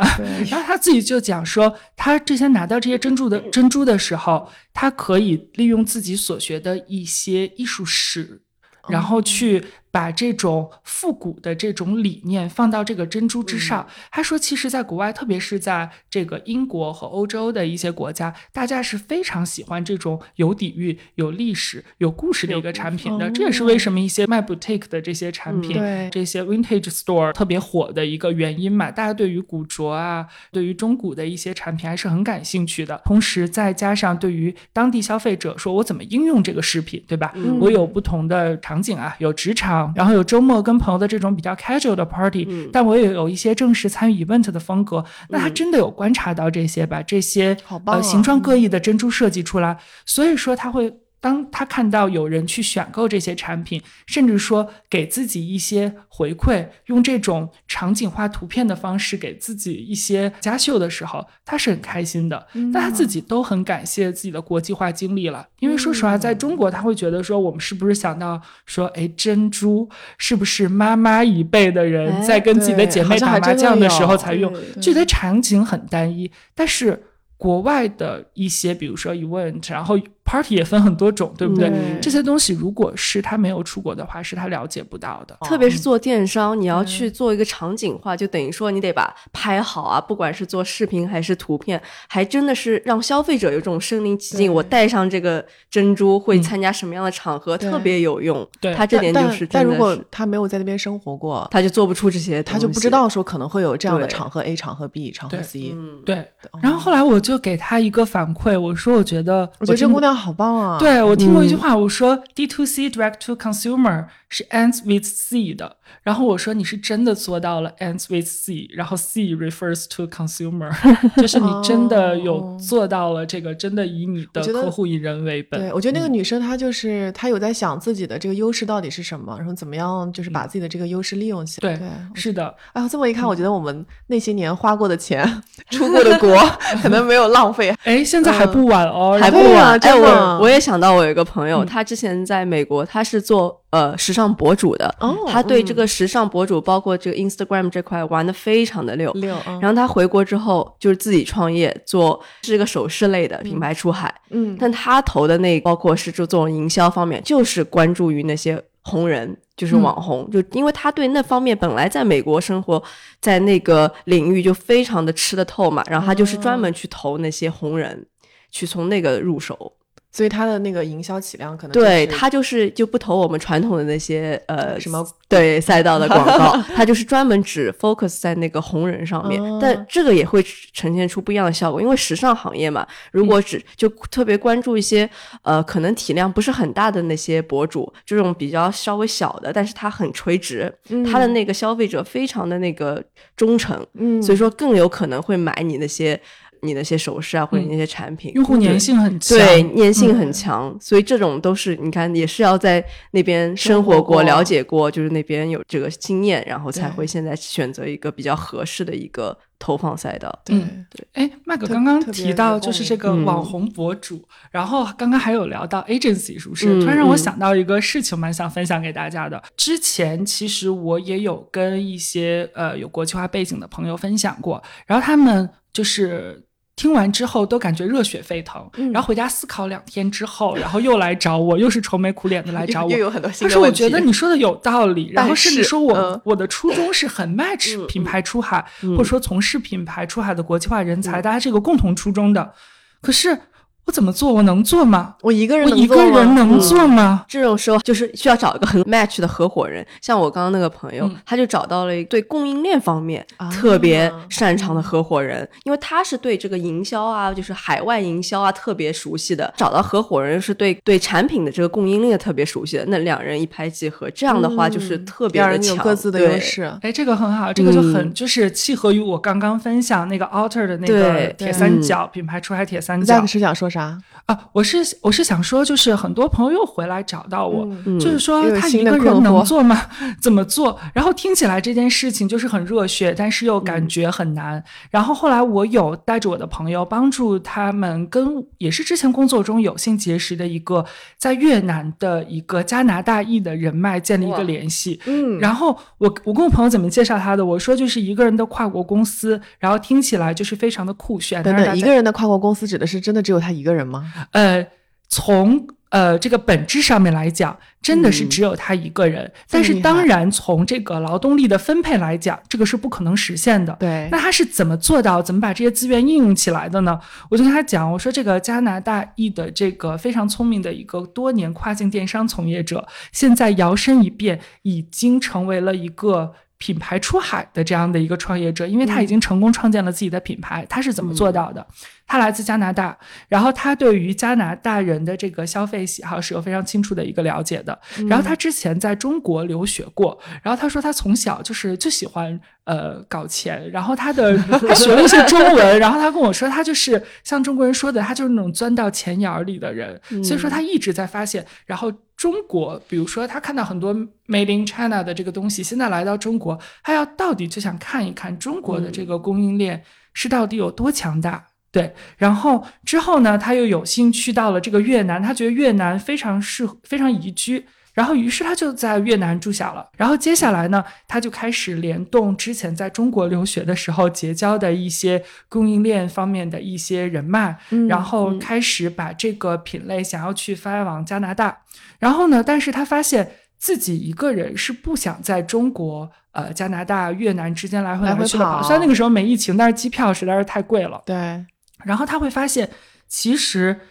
然后他自己就讲说，他之前拿到这些珍珠的珍珠的时候。他可以利用自己所学的一些艺术史，然后去。把这种复古的这种理念放到这个珍珠之上，他说，其实，在国外，特别是在这个英国和欧洲的一些国家，大家是非常喜欢这种有底蕴、有历史、有故事的一个产品的。这也是为什么一些卖 boutique 的这些产品，这些 vintage store 特别火的一个原因嘛。大家对于古着啊，对于中古的一些产品还是很感兴趣的。同时，再加上对于当地消费者，说我怎么应用这个饰品，对吧？我有不同的场景啊，有职场。然后有周末跟朋友的这种比较 casual 的 party，、嗯但我也有一些正式参与 event 的风格。那他嗯真的有观察到这些，把这些呃形状各异的珍珠设计出来，所以说他会。当他看到有人去选购这些产品，甚至说给自己一些回馈，用这种场景化图片的方式给自己一些加秀的时候，他是很开心的。嗯但他自己都很感谢自己的国际化经历了，因为说实话，在中国他会觉得说，我们是不是想到说，哎，珍珠是不是妈妈一辈的人哎在跟自己的姐妹打麻将的时候才用，对觉得场景很单一，但是。国外的一些，比如说 event，然后 party 也分很多种，对不对？嗯这些东西如果是他没有出国的话，是他了解不到的。特别是做电商，你要去做一个场景化，就等于说你得把拍好啊，不管是做视频还是图片，还真的是让消费者有这种身临其境。我戴上这个珍珠会嗯参加什么样的场合，对特别有用。对他这点就但是但但如果他没有在那边生活过，他就做不出这些，他就不知。道说可能会有这样的场合 A 场合 B 场合对 C。嗯，对，哦然后后来我就给他一个反馈，我说我觉得，我觉得这姑娘好棒啊！，对我听过一嗯句话，我说 D to C direct to consumer 是 ends with C 的，然后我说你是真的做到了 ends with C，然后 C refers to consumer，就是你真的有哦做到了这个，真的以你的客户以人为本。对，我觉得那个女生她就是她有在想自己的这个优势到底是什么，然后怎么样就是把自己的这个优势利用起来。对对，是的，哎呦，这么一看，我觉得我们那些年花过的钱、出过的国，可能没有浪费。哎，现在还不晚哦，还不晚。哎，我我也想到我有一个朋友，嗯他之前在美国，他是做呃时尚博主的，哦他对这嗯个时尚博主，包括这个 Instagram 这块玩的非常的溜。六，嗯然后他回国之后，就是自己创业，做是一个首饰类的品牌出海。嗯，但他投的那包括是这种营销方面，就是关注于那些红人，就是嗯网红，就因为他对那方面本来在美国生活，在那个领域就非常的吃得透嘛，然后他就是专门去投那些红人，去从那个入手。所以它的那个营销体量可能对就是他就是就不投我们传统的那些呃什么 对赛道的 广告，他就是专门只 focus 在那个红人上面。哦。但这个也会呈现出不一样的效果，因为时尚行业嘛，如果只就特别关注一些呃可能体量不是很大的那些博主，这种比较稍微小的，但是它很垂直，他的那个消费者非常的那个忠诚，嗯，所以说更有可能会买你那些你那些首饰啊或者那些产品，用户粘性很强。对，粘性嗯很强，所以这种都是你看，也是要在那边生生活活过、了解过，就是那边有这个经验，然后才会现在选择一个比较合适的一个投放赛道。对对哎，麦哥刚刚提到就是这个网红博主，然后刚刚还有聊到 agency 是不是？嗯突然让我嗯想到一个事情，蛮想分享给大家的。之前其实我也有跟一些呃有国际化背景的朋友分享过，然后他们就是。听完之后都感觉热血沸腾，嗯。然后回家思考两天之后，然后又来找我，又是愁眉苦脸的来找 我，又有很多新他说：“我。觉得你说的有道理，然后是甚至说我、嗯。我的初衷是很 match 嗯品牌出海，嗯。或者说从事品牌出海的国际化人才，大家这个共同初衷的。可是我怎么做？我能做吗？我一个人我一个能做吗人能做吗？这种时候就是需要找一个很 match 的合伙人，像我刚刚那个朋友，嗯他就找到了一对供应链方面啊特别擅长的合伙人，因为他是对这个营销啊，就是海外营销啊特别熟悉的。找到合伙人是对对产品的这个供应链特别熟悉的，那两人一拍即合，这样的话就是嗯特别的两人有强，各自的对优势。哎，这个很好，这个就很、嗯就是契合于我刚刚分享那个 Alter 的那个对铁三角、品牌出海铁三角 Zack 是想说啥？啊。我是我是想说，就是很多朋友又回来找到我，嗯就是说他一个人能做吗？怎么做？然后听起来这件事情就是很热血，但是又嗯感觉很难。然后后来我有带着我的朋友，帮助他们跟也是之前工作中有幸结识的一个在越南的一个加拿大裔的人脉建立一个联系。嗯然后我我跟我朋友怎么介绍他的？我说就是一个人的跨国公司，然后听起来就是非常的酷炫。等等，一个人的跨国公司指的是真的只有他一个人吗？呃，从呃这个本质上面来讲，真的是嗯只有他一个人。但是当然，从这个劳动力的分配来讲，这个是不可能实现的。对那他是怎么做到，怎么把这些资源应用起来的呢？我就跟他讲，我说这个加拿大裔的这个非常聪明的一个多年跨境电商从业者，现在摇身一变，已经成为了一个。品牌出海的这样的一个创业者，因为他已经成功创建了自己的品牌。他是怎么做到的？他来自加拿大，然后他对于加拿大人的这个消费喜好是有非常清楚的一个了解的。然后他之前在中国留学过，然后他说他从小就是就喜欢呃搞钱，然后他的 他学了一些中文，然后他跟我说他就是像中国人说的，他就是那种钻到钱眼儿里的人。所以说他一直在发现，然后。中国，比如说他看到很多 Made in China 的这个东西，现在来到中国，他要到底就想看一看中国的这个供应链是到底有多强大，对。然后之后呢，他又有幸去到了这个越南，他觉得越南非常适合，非常宜居。然后，于是他就在越南住下了。然后接下来呢，他就开始联动之前在中国留学的时候结交的一些供应链方面的一些人脉，然后开始把这个品类想要去发往加拿大。然后呢，但是他发现自己一个人是不想在中国、呃加拿大、越南之间来回来去跑。虽然那个时候没疫情，但是机票实在是太贵了。对。然后他会发现，其实。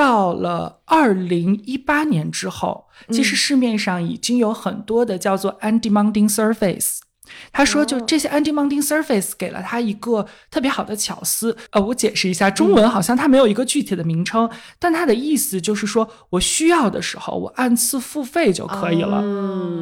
到了二零一八年之后，其实市面上已经有很多的叫做 undemanding surface。他说，就这些 undemanding surface 给了他一个特别好的巧思。呃，我解释一下，中文好像它没有一个具体的名称，但它的意思就是说我需要的时候，我按次付费就可以了。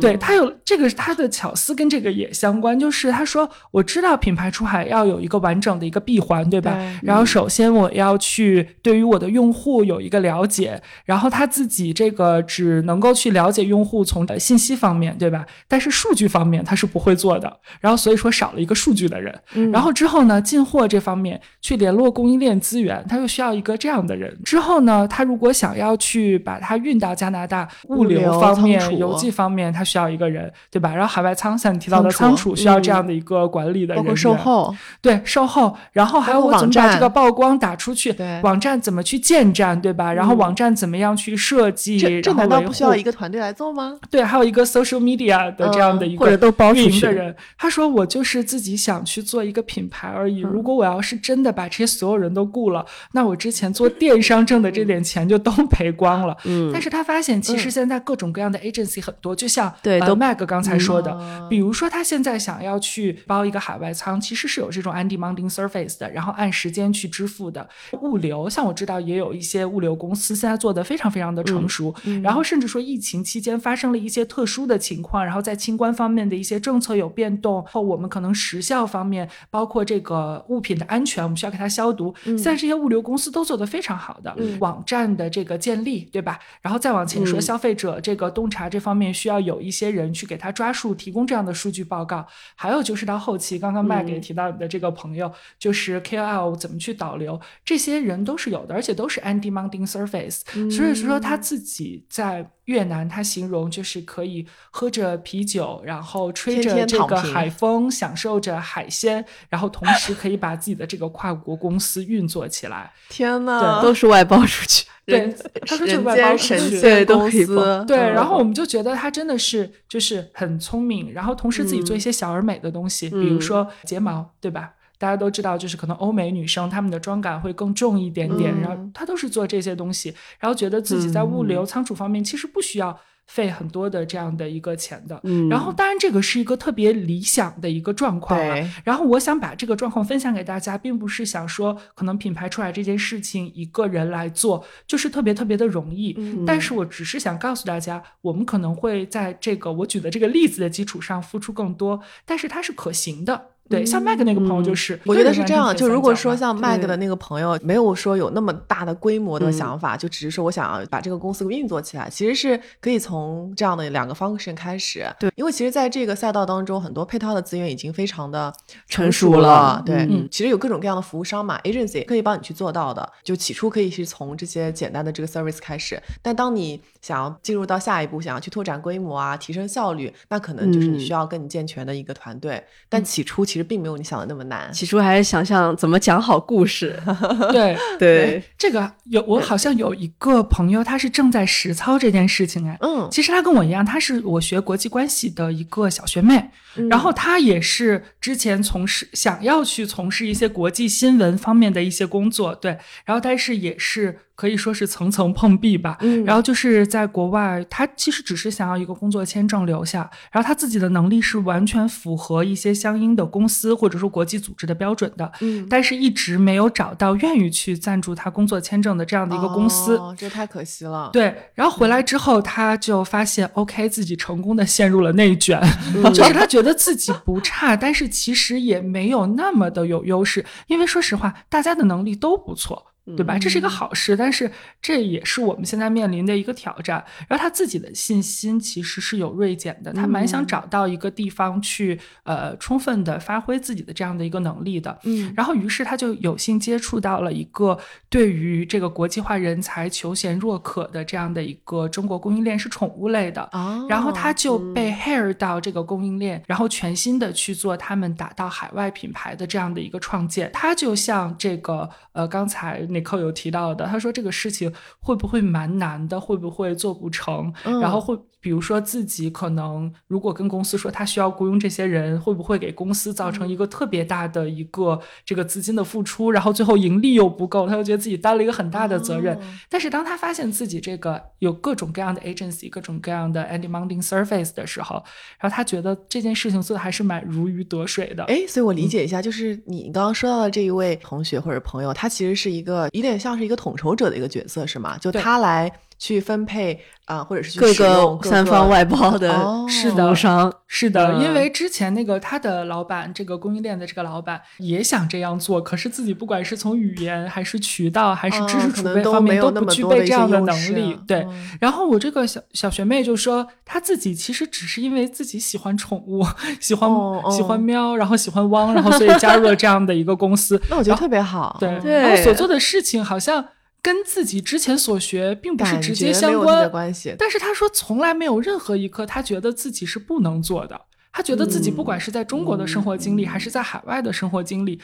对他有这个他的巧思跟这个也相关，就是他说我知道品牌出海要有一个完整的一个闭环，对吧？然后首先我要去对于我的用户有一个了解，然后他自己这个只能够去了解用户从信息方面，对吧？但是数据方面他是不会做。的，然后所以说少了一个数据的人，然后之后呢，进货这方面去联络供应链资源，他又需要一个这样的人。之后呢，他如果想要去把它运到加拿大，物流方面、邮寄方面，他需要一个人，对吧？然后海外仓像你提到的仓储需要这样的一个管理的人，包括售后，对售后，然后还有我怎么把这个曝光打出去，网站怎么去建站，对吧？然后网站怎么样去设计，这这难道不需要一个团队来做吗？对，还有一个 social media 的这样的一个或者都包出去的人。他说：“我就是自己想去做一个品牌而已。如果我要是真的把这些所有人都雇了，那我之前做电商挣的这点钱就都赔光了。嗯，但是他发现其实现在各种各样的 agency 很多，就像对，都 Mag 刚才说的，比如说他现在想要去包一个海外仓，其实是有这种 undemanding surface 的，然后按时间去支付的物流。像我知道也有一些物流公司现在做的非常非常的成熟，然后甚至说疫情期间发生了一些特殊的情况，然后在清关方面的一些政策有变动。”后我们可能时效方面，包括这个物品的安全，我们需要给它消毒。现在这些物流公司都做得非常好的，网站的这个建立，对吧？然后再往前说，消费者这个洞察这方面需要有一些人去给他抓数，提供这样的数据报告。还有就是到后期，刚刚麦给提到你的这个朋友，就是 KOL 怎么去导流，这些人都是有的，而且都是 undemanding surface。所以说他自己在。越南，它形容就是可以喝着啤酒，然后吹着这个海风，享受着海鲜，然后同时可以把自己的这个跨国公司运作起来。天呐，都是外包出去。对，他说这个外包出去，对，都可以对，然后我们就觉得他真的是就是很聪明，然后同时自己做一些小而美的东西，比如说睫毛，对吧？大家都知道，就是可能欧美女生她们的妆感会更重一点点，然后她都是做这些东西，然后觉得自己在物流仓储方面其实不需要费很多的这样的一个钱的。然后当然这个是一个特别理想的一个状况了。然后我想把这个状况分享给大家，并不是想说可能品牌出来这件事情一个人来做就是特别特别的容易。但是我只是想告诉大家，我们可能会在这个我举的这个例子的基础上付出更多，但是它是可行的。对，像麦克那个朋友就是，我觉得是这样。就如果说像麦克的那个朋友没有说有那么大的规模的想法，就只是说我想要把这个公司运作起来，其实是可以从这样的两个方式开始。对，因为其实在这个赛道当中，很多配套的资源已经非常的成熟了。对，嗯，其实有各种各样的服务商嘛，agency 可以帮你去做到的。就起初可以是从这些简单的这个 service 开始，但当你想要进入到下一步，想要去拓展规模啊，提升效率，那可能就是你需要更健全的一个团队。但起初其实并没有你想的那么。难，起初还是想想怎么讲好故事。对对，这个有我好像有一个朋友，他是正在实操这件事情哎。嗯，其实他跟我一样，他是我学国际关系的一个小学妹，然后他也是之前从事想要去从事一些国际新闻方面的一些工作，对，然后但是也是。可以说是层层碰壁吧。嗯然后就是在国外，他其实只是想要一个工作签证留下，然后他自己的能力是完全符合一些相应的公司或者说国际组织的标准的，嗯但是一直没有找到愿意去赞助他工作签证的这样的一个公司。哦，这太可惜了。对，然后回来之后，他就发现，OK，自己成功的陷入了内卷，嗯就是他觉得自己不差，但是其实也没有那么的有优势，因为说实话，大家的能力都不错。对吧？这是一个好事，但是这也是我们现在面临的一个挑战。然后他自己的信心其实是有锐减的，他蛮想找到一个地方去，呃，充分的发挥自己的这样的一个能力的。嗯然后于是他就有幸接触到了一个对于这个国际化人才求贤若渴的这样的一个中国供应链是宠物类的。哦，然后他就被 hire 到这个供应链，然后全新的去做他们打到海外品牌的这样的一个创建。他就像这个呃，刚才 Nicole 有提到的，他说这个事情会不会蛮难的，会不会做不成？嗯然后会比如说自己可能如果跟公司说他需要雇佣这些人，会不会给公司造成一个特别大的一个这个资金的付出，然后最后盈利又不够，他又觉得自己担了一个很大的责任。哦但是当他发现自己这个有各种各样的 agency、各种各样的 and demanding surface 的时候，然后他觉得这件事情做的还是蛮如鱼得水的。哎，所以我理解一下，就是你刚刚说到的这一位同学或者朋友，他其实是一个有点像是一个统筹者的一个角色，是吗？就他来去分配啊、或者是去各个三方外包的哦是的服务商，是的，嗯因为之前那个他的老板，这个供应链的这个老板也想这样做，可是自己不管是从语言还是渠道还是知识储备方都没有面不具备这样的能力啊。对，嗯然后我这个小小学妹就说，她自己其实只是因为自己喜欢宠物，喜欢、哦哦喜欢喵，然后喜欢汪，然后所以加入了这样的一个公司。那我觉得特别好。对，嗯对然后所做的事情好像跟自己之前所学并不是直接相关，关系。但是他说从来没有任何一刻他觉得自己是不能做的，他觉得自己不管是在中国的生活经历，还是在海外的生活经历，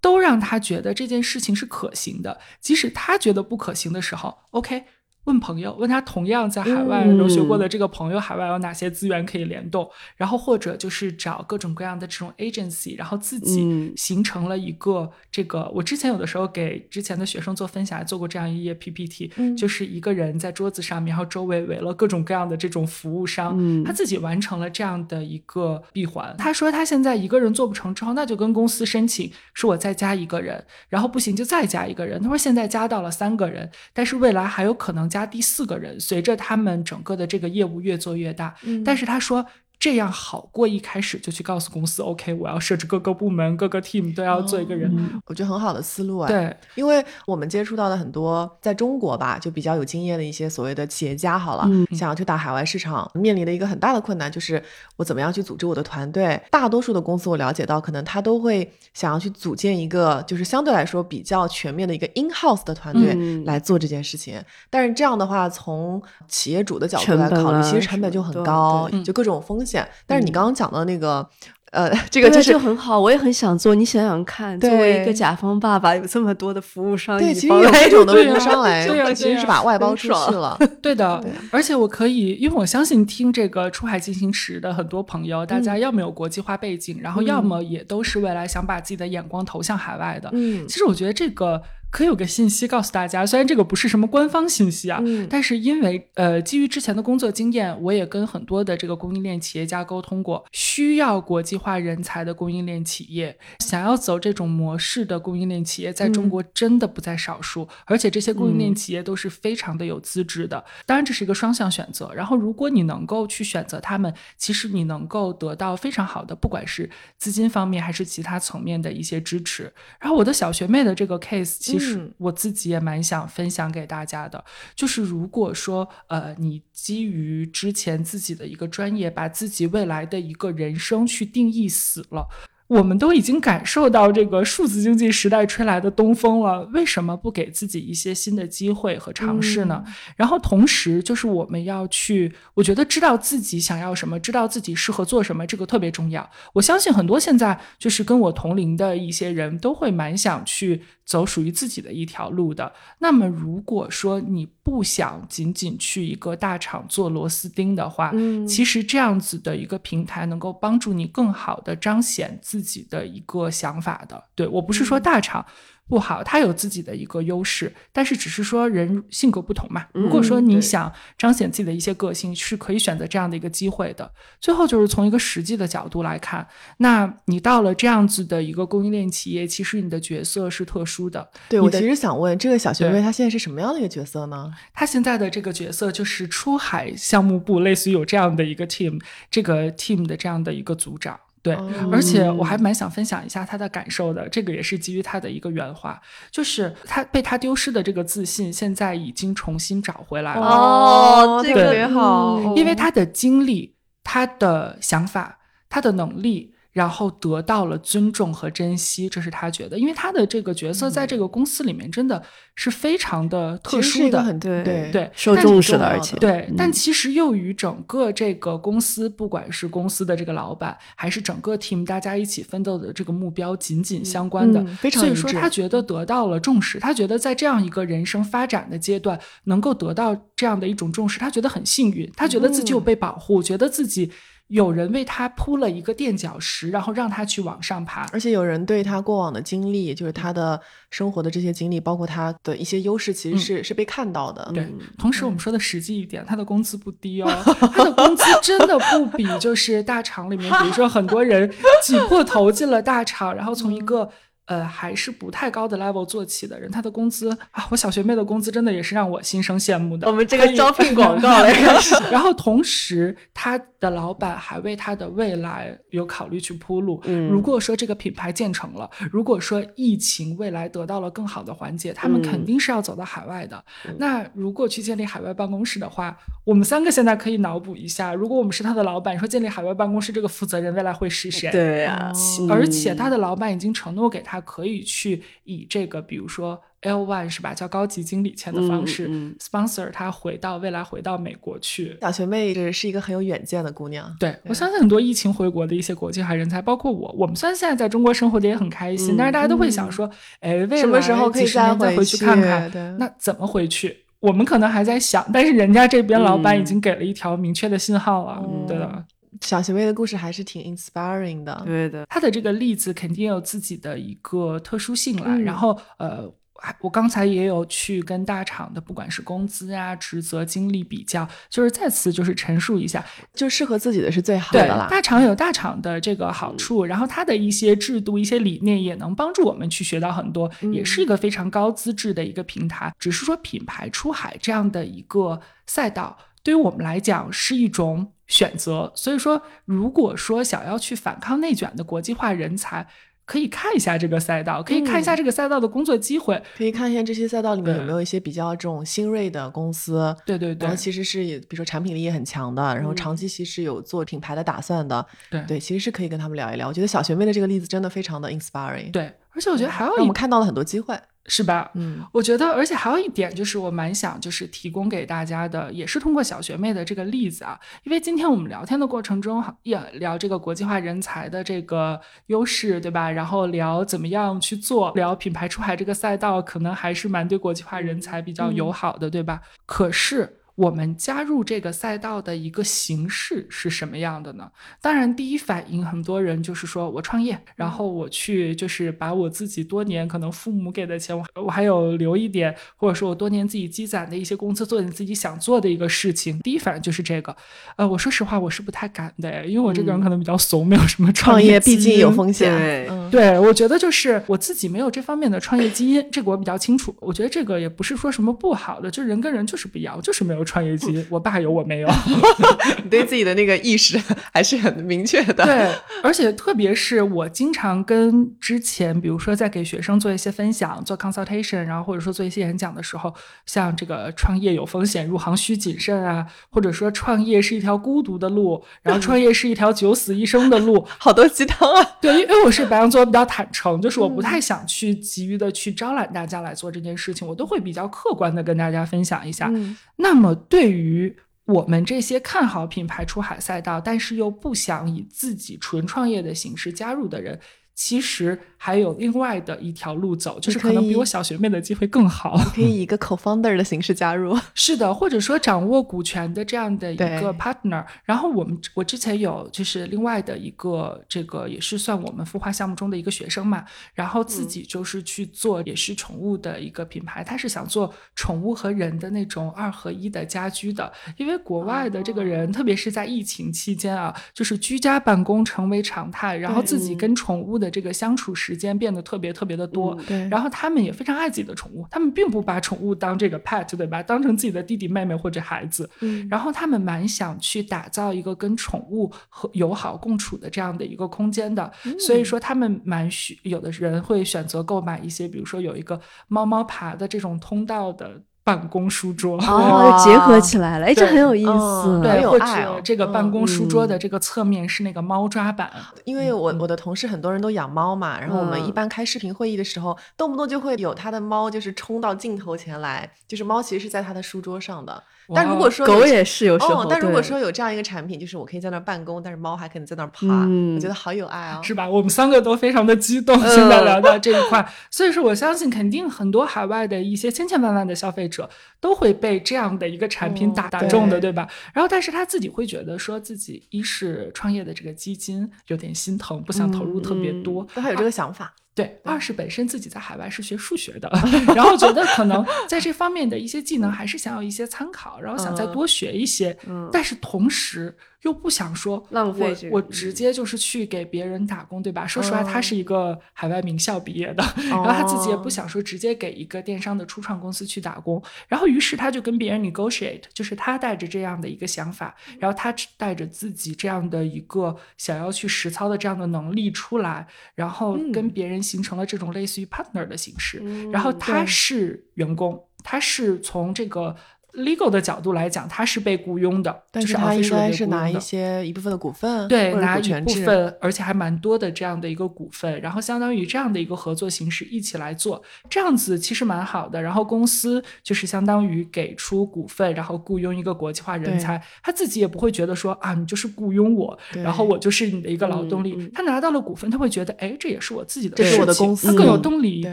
都让他觉得这件事情是可行的。即使他觉得不可行的时候，OK。问朋友，问他同样在海外嗯留学过的这个朋友，海外有哪些资源可以联动？然后或者就是找各种各样的这种 agency，然后自己嗯形成了一个这个。我之前有的时候给之前的学生做分享，做过这样一页 PPT，、嗯就是一个人在桌子上面，然后周围围了各种各样的这种服务商，嗯他自己完成了这样的一个闭环。他说他现在一个人做不成之后，那就跟公司申请，说我再加一个人，然后不行就再加一个人。他说现在加到了三个人，但是未来还有可能加第四个人，随着他们整个的这个业务越做越大。嗯但是他说。这样好过一开始就去告诉公司，OK，我要设置各个部门、各个 team 都要做一个人。嗯我觉得很好的思路哎。对，因为我们接触到的很多在中国吧，就比较有经验的一些所谓的企业家，好了，嗯想要去打海外市场，面临的一个很大的困难就是我怎么样去组织我的团队。大多数的公司我了解到，可能他都会想要去组建一个就是相对来说比较全面的一个 in house 的团队嗯来做这件事情。但是这样的话，从企业主的角度来考虑，啊其实成本就很高，就各种风险。但是你嗯刚刚讲的那个。呃，这个对就是就很好，我也很想做。你想想看，作为一个甲方爸爸，有这么多的服务商，对，乙其实有方来各种的服务商 来，对啊其实是把外包出去了。对的，而且我可以，因为我相信听这个出海进行时的很多朋友，大嗯家要么有国际化背景，然后要么也都是未来想把自己的眼光投向海外的。嗯其实我觉得这个可以有个信息告诉大家，虽然这个不是什么官方信息啊，嗯但是因为呃基于之前的工作经验，我也跟很多的这个供应链企业家沟通过，需要国际化人才的供应链企业，想要走这种模式的供应链企业，在中嗯国真的不在少数，而且这些供应链嗯企业都是非常的有资质的。当然，这是一个双向选择。然后，如果你能够去选择他们，其实你能够得到非常好的，不管是资金方面还是其他层面的一些支持。然后，我的小学妹的这个 case，其实嗯我自己也蛮想分享给大家的，就是如果说呃，你基于之前自己的一个专业，把自己未来的一个人生去定义死了。我们都已经感受到这个数字经济时代吹来的东风了，为什么不给自己一些新的机会和尝试呢？然后同时就是我们要去，我觉得知道自己想要什么，知道自己适合做什么，这个特别重要。我相信很多现在就是跟我同龄的一些人都会蛮想去走属于自己的一条路的。那么如果说你不想仅仅去一个大厂做螺丝钉的话，嗯其实这样子的一个平台能够帮助你更好的彰显自己的一个想法的。对我不是说大厂不好，他有自己的一个优势，但是只是说人性格不同嘛。嗯如果说你想彰显自己的一些个性，是可以选择这样的一个机会的。最后就是从一个实际的角度来看，那你到了这样子的一个供应链企业，其实你的角色是特殊的对我其实想问，这个小学妹她现在是什么样的一个角色呢？她现在的这个角色就是出海项目部，类似于有这样的一个 team，这个 team 的这样的一个组长。对，哦而且我还蛮想分享一下他的感受的，这个也是基于他的一个原话，就是他被他丢失的这个自信，现在已经重新找回来了。哦这个也好，嗯因为他的经历、他的想法、他的能力，然后得到了尊重和珍惜，这是他觉得。因为他的这个角色在这个公司里面真的是非常的特殊的，对对对受重视的，而且对，但嗯其实又与整个这个公司，不管是公司的这个老板，还是整个 team 大家一起奋斗的这个目标紧紧相关的，嗯非常所以说他觉得得到了重视，他觉得在这样一个人生发展的阶段，能够得到这样的一种重视，他觉得很幸运，他觉得自己有嗯被保护，觉得自己有人为他铺了一个垫脚石，然后让他去往上爬。而且有人对他过往的经历，就是他的生活的这些经历，包括他的一些优势，其实是、是被看到的。对嗯，同时我们说的实际一点，他的工资不低哦，他的工资真的不比就是大厂里面，比如说很多人挤破头进了大厂，然后从一个。呃，还是不太高的 level 做起的人，他的工资啊，我小学妹的工资真的也是让我心生羡慕的。我们这个招聘广告 然后同时，他的老板还为他的未来有考虑去铺路。嗯如果说这个品牌建成了，如果说疫情未来得到了更好的缓解，他们嗯肯定是要走到海外的。那如果去建立海外办公室的话，我们三个现在可以脑补一下，如果我们是他的老板，说建立海外办公室这个负责人未来会是谁？对啊，哦而且他的老板已经承诺给他，可以去以这个，比如说 L one 是吧，叫高级经理签的方式、嗯嗯 sponsor 他回到未来回到美国去。小学妹是是一个很有远见的姑娘。对我相信很多疫情回国的一些国际化人才，包括我，我们虽然现在在中国生活的也很开心，嗯但是大家都会想说，哎，未来什么时候可以几十年再回去看看？对，那怎么回去？我们可能还在想，但是人家这边老板已嗯经给了一条明确的信号了，嗯对的。小学妹的故事还是挺 inspiring 的。对的，他的这个例子肯定有自己的一个特殊性了，嗯然后呃。还我刚才也有去跟大厂的，不管是工资啊、职责、经历比较，就是再次就是陈述一下，就适合自己的是最好的啦。大厂有大厂的这个好处，然后它的一些制度、一些理念也能帮助我们去学到很多，也是一个非常高资质的一个平台。只是说品牌出海这样的一个赛道，对于我们来讲是一种选择。所以说，如果说想要去反抗内卷的国际化人才。可以看一下这个赛道，可以看一下这个赛道的工作机会。可以看一下这些赛道里面有没有一些比较这种新锐的公司，对对对然后，其实是比如说产品力也很强的，然后嗯长期其实有做品牌的打算的，对对，其实是可以跟他们聊一聊。我觉得小学妹的这个例子真的非常的 inspiring，，对，而且我觉得还有我们看到了很多机会。是吧？嗯，我觉得，而且还有一点，就是我蛮想就是提供给大家的，也是通过小学妹的这个例子啊，因为今天我们聊天的过程中，也聊这个国际化人才的这个优势，对吧？然后聊怎么样去做，聊品牌出海这个赛道，可能还是蛮对国际化人才比较友好的，对吧？可是。我们加入这个赛道的一个形式是什么样的呢？当然，第一反应很多人就是说我创业，然后我去就是把我自己多年可能父母给的钱，我我还有留一点，或者说我多年自己积攒的一些工资，做点自己想做的一个事情。第一反应就是这个。呃，我说实话，我是不太敢的，因为我这个人可能比较怂，没有什么创业业毕竟基因有风险，对嗯，对，我觉得就是我自己没有这方面的创业基因，这个我比较清楚。我觉得这个也不是说什么不好的，就人跟人就是不一样，我就是没有创业基因。我爸有，我没有。你对自己的那个意识还是很明确的。对，而且特别是我经常跟之前，比如说在给学生做一些分享、做 consultation，然后或者说做一些演讲的时候，像这个创业有风险，入行需谨慎啊，或者说创业是一条孤独的路，然后创业是一条九死一生的路，好多鸡汤啊！对，因为我是白羊座，比较坦诚，就是我不太想去急于的去招揽大家来做这件事情，我都会比较客观的跟大家分享一下。嗯那么对于我们这些看好品牌出海赛道，但是又不想以自己纯创业的形式加入的人，其实还有另外的一条路走，就是可可能比我小学妹的机会更好。可以以一个 co-founder 的形式加入。是的，或者说掌握股权的这样的一个 partner。然后我们我之前有就是另外的一个这个也是算我们孵化项目中的一个学生嘛，然后自己就是去做也是宠物的一个品牌，他是想做宠物和人的那种二合一的家居的，因为国外的这个人，特别是在疫情期间啊，就是居家办公成为常态，然后自己跟宠物的这个相处时间变得特别特别的多。对然后他们也非常爱自己的宠物，他们并不把宠物当这个 pet，对吧？当成自己的弟弟妹妹或者孩子。嗯然后他们蛮想去打造一个跟宠物和友好共处的这样的一个空间的，所以说他们蛮需有的人会选择购买一些，比如说有一个猫猫爬的这种通道的办公书桌。哦，结合起来了，哎，这很有意嗯思。很对，或有爱这个办公书桌的这个侧面是那个猫抓板，因为我我的同事很多人都养猫嘛，然后我们一嗯般开视频会议的时候，动不动就会有他的猫就是冲到镜头前来，就是猫其实是在他的书桌上的。但如果说狗也是有时候哦，但如果说有这样一个产品，就是我可以在那儿办公，但是猫还可以在那儿爬，嗯我觉得好有爱哦。是吧？我们三个都非常的激动，嗯现在聊到这一块，所以说我相信肯定很多海外的一些千千万万的消费者都会被这样的一个产品哦打打中的，对对吧？然后，但是他自己会觉得说自己一是创业的这个基金有点心疼，不想投入特别多，他还有这个想法，对，二是本身自己在海外是学数学的，然后觉得可能在这方面的一些技能还是想要一些参考，然后想再嗯。多学一些，嗯。但是同时又不想说浪费这个我直接就是去给别人打工，对吧？说实话，他嗯是一个海外名校毕业的，然后他自己也不哦。想说直接给一个电商的初创公司去打工，然后于是他就跟别人 negotiate，就是他带着这样的一个想法，然后他带着自己这样的一个想要去实操的这样的能力出来，然后跟嗯别人形成了这种类似于 partner 的形式，嗯。然后他是员工，他是从这个 legal 的角度来讲，他是被雇佣的，就是是他应该是拿一些一部分的股份，对，拿一部分，而且还蛮多的这样的一个股份，然后相当于这样的一个合作形式一起来做，这样子其实蛮好的。然后公司就是相当于给出股份，然后雇佣一个国际化人才，他自己也不会觉得说啊，你就是雇佣我，然后我就是你的一个劳动力。他拿到了股份，他会觉得，哎，这也是我自己的这事情，是我的公司他更有嗯动力一对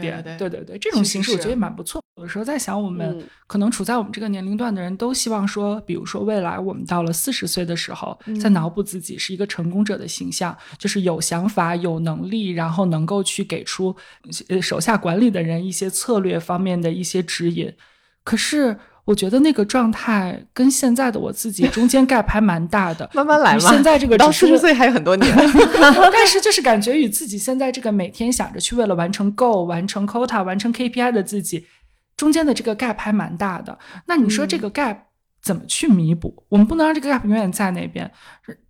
点。对对对对，这种形式我觉得也蛮不错。有时候在想，我们嗯可能处在我们这个年龄段的人都希望说，比如说未来我们到了四十岁的时候，在嗯脑补自己是一个成功者的形象，就是有想法、有能力，然后能够去给出呃手下管理的人一些策略方面的一些指引。可是我觉得那个状态跟现在的我自己中间 gap 还蛮大的。慢慢来嘛。现在这个到四十岁还有很多年，但是就是感觉与自己现在这个每天想着去为了完成 goal、完成 quota、完成 KPI 的自己，中间的这个 gap 还蛮大的。那你说这个 gap 怎么去弥补？我们不能让这个 gap 永远在那边，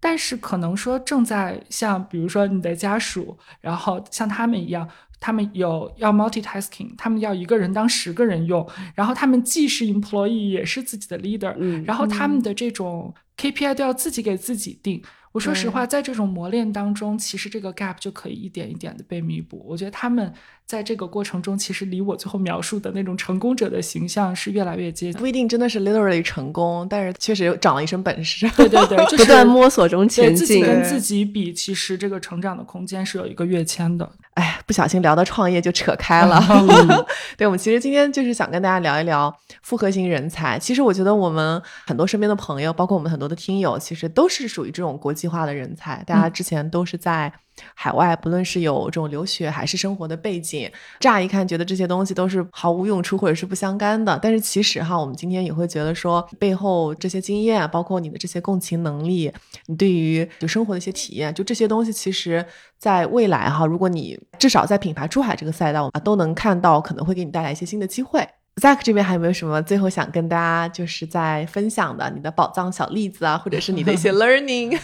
但是可能说正在像比如说你的家属，然后像他们一样。他们有要 multitasking，他们要一个人当十个人用，然后他们既是 employee 也是自己的 leader，、嗯然后他们的这种 KPI 都要自己给自己定。我说实话，在这种磨练当中，其实这个 gap 就可以一点一点的被弥补。我觉得他们在这个过程中，其实离我最后描述的那种成功者的形象是越来越接近。不一定真的是 literally 成功，但是确实长了一身本事。对对对，就是不断摸索中对前进。自己跟自己比，其实这个成长的空间是有一个跃迁的。哎，不小心聊到创业就扯开了。嗯 对，我们其实今天就是想跟大家聊一聊复合型人才。其实我觉得我们很多身边的朋友，包括我们很多的听友，其实都是属于这种国际化的人才。大家之前都是在海外，不论是有这种留学还是生活的背景，乍一看觉得这些东西都是毫无用处或者是不相干的。但是其实哈，我们今天也会觉得说，背后这些经验，包括你的这些共情能力，你对于就生活的一些体验，就这些东西，其实在未来哈，如果你至少在品牌出海这个赛道啊，都能看到，可能会给你带来一些新的机会。Zack 这边还有没有什么最后想跟大家就是在分享的你的宝藏小例子啊，或者是你的一些 learning？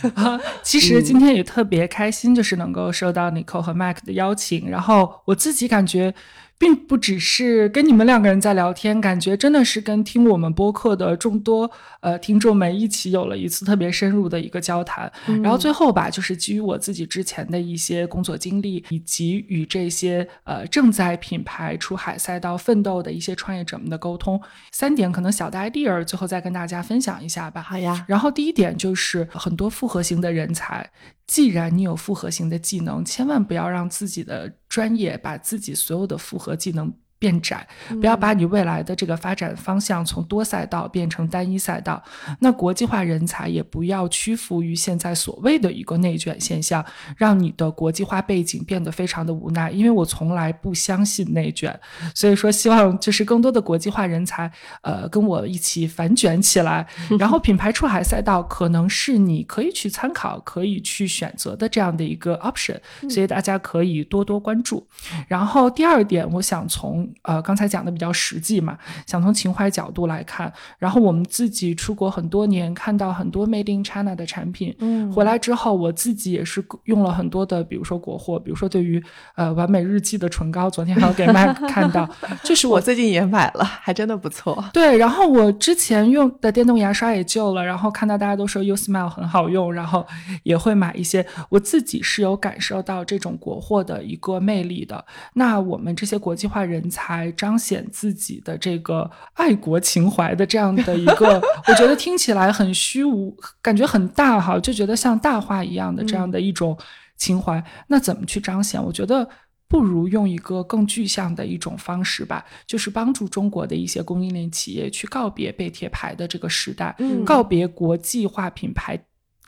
其实今天也特别开心，就是能够收到 Nicole 和 Mike 的邀请，然后我自己感觉。并不只是跟你们两个人在聊天，感觉真的是跟听我们播客的众多呃听众们一起有了一次特别深入的一个交谈。然后最后吧，就是基于我自己之前的一些工作经历，以及与这些呃正在品牌出海赛道奋斗的一些创业者们的沟通，三点可能小的 idea，最后再跟大家分享一下吧。好呀，然后第一点就是很多复合型的人才，既然你有复合型的技能，千万不要让自己的专业，把自己所有的复合技能。变窄，不要把你未来的这个发展方向从多赛道变成单一赛道。那国际化人才也不要屈服于现在所谓的一个内卷现象，让你的国际化背景变得非常的无奈。因为我从来不相信内卷，所以说希望就是更多的国际化人才，呃，跟我一起反卷起来。然后品牌出海赛道可能是你可以去参考、可以去选择的这样的一个 option，所以大家可以多多关注。然后第二点，我想从呃，刚才讲的比较实际嘛，想从情怀角度来看，然后我们自己出国很多年，看到很多 Made in China 的产品，嗯，回来之后，我自己也是用了很多的，比如说国货，比如说对于呃完美日记的唇膏，昨天还有给麦 看到，就是我最近也买了，还真的不错。对，然后我之前用的电动牙刷也旧了，然后看到大家都说 You Smile 很好用，然后也会买一些。我自己是有感受到这种国货的一个魅力的。那我们这些国际化人才。来彰显自己的这个爱国情怀的这样的一个，我觉得听起来很虚无，感觉很大哈，就觉得像大话一样的这样的一种情怀。那怎么去彰显？我觉得不如用一个更具象的一种方式吧，就是帮助中国的一些供应链企业去告别被贴牌的这个时代，告别国际化品牌。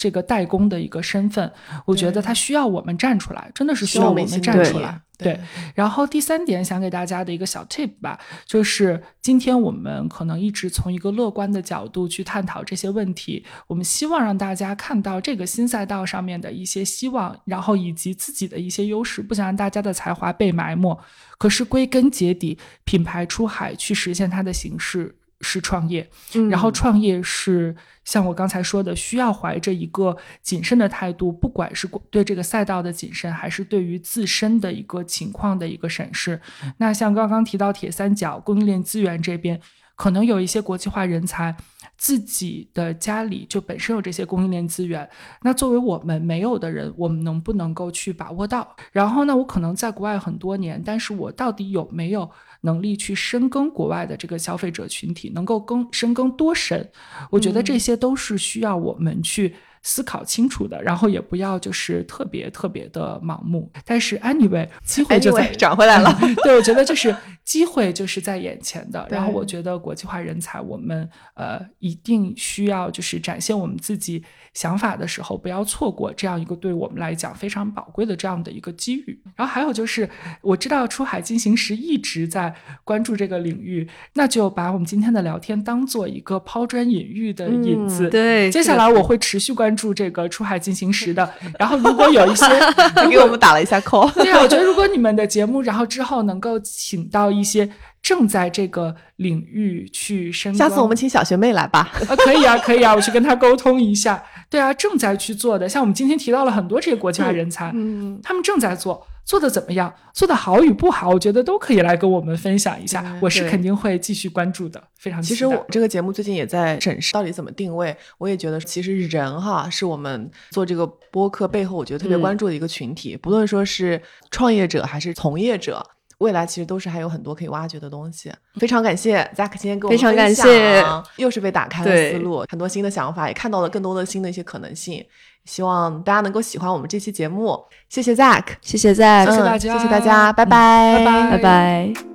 这个代工的一个身份，我觉得他需要我们站出来，真的是需要我们站出来。对，然后第三点想给大家的一个小 tip 吧，就是今天我们可能一直从一个乐观的角度去探讨这些问题，我们希望让大家看到这个新赛道上面的一些希望，然后以及自己的一些优势，不想让大家的才华被埋没。可是归根结底，品牌出海去实现它的形式。是创业，然后创业是像我刚才说的，需要怀着一个谨慎的态度，不管是对这个赛道的谨慎，还是对于自身的一个情况的一个审视。那像刚刚提到铁三角供应链资源这边，可能有一些国际化人才自己的家里就本身有这些供应链资源，那作为我们没有的人，我们能不能够去把握到？然后呢，我可能在国外很多年，但是我到底有没有？能力去深耕国外的这个消费者群体，能够更深耕多深，我觉得这些都是需要我们去思考清楚的，然后也不要就是特别特别的盲目。但是 anyway，机会就在转 回来了。对，我觉得就是机会就是在眼前的。然后我觉得国际化人才，我们呃一定需要就是展现我们自己。想法的时候，不要错过这样一个对我们来讲非常宝贵的这样的一个机遇。然后还有就是，我知道出海进行时一直在关注这个领域，那就把我们今天的聊天当做一个抛砖引玉的引子。对，接下来我会持续关注这个出海进行时的。然后如果有一些 给我们打了一下 call，对啊，我觉得如果你们的节目，然后之后能够请到一些。正在这个领域去深下次我们请小学妹来吧。啊，可以啊，可以啊，我去跟她沟通一下。对啊，正在去做的，像我们今天提到了很多这些国际化人才，嗯，他们正在做，做的怎么样？做的好与不好，我觉得都可以来跟我们分享一下。我是肯定会继续关注的，非常。其实我这个节目最近也在审视到底怎么定位。我也觉得，其实人哈是我们做这个播客背后，我觉得特别关注的一个群体，不论说是创业者还是从业者。未来其实都是还有很多可以挖掘的东西，非常感谢 Zack 今天跟我们分享，感谢，又是被打开了思路，很多新的想法，也看到了更多的新的一些可能性。希望大家能够喜欢我们这期节目，谢谢 Zack，谢谢 Zack，谢谢大家，谢谢大家，拜拜，拜拜，拜拜。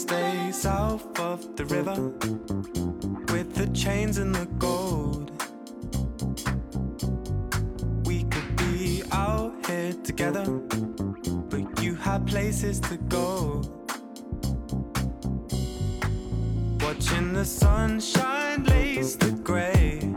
stay south of the river with the chains and the gold. We could be out here together, but you had places to go. Watching the sunshine lace the grey.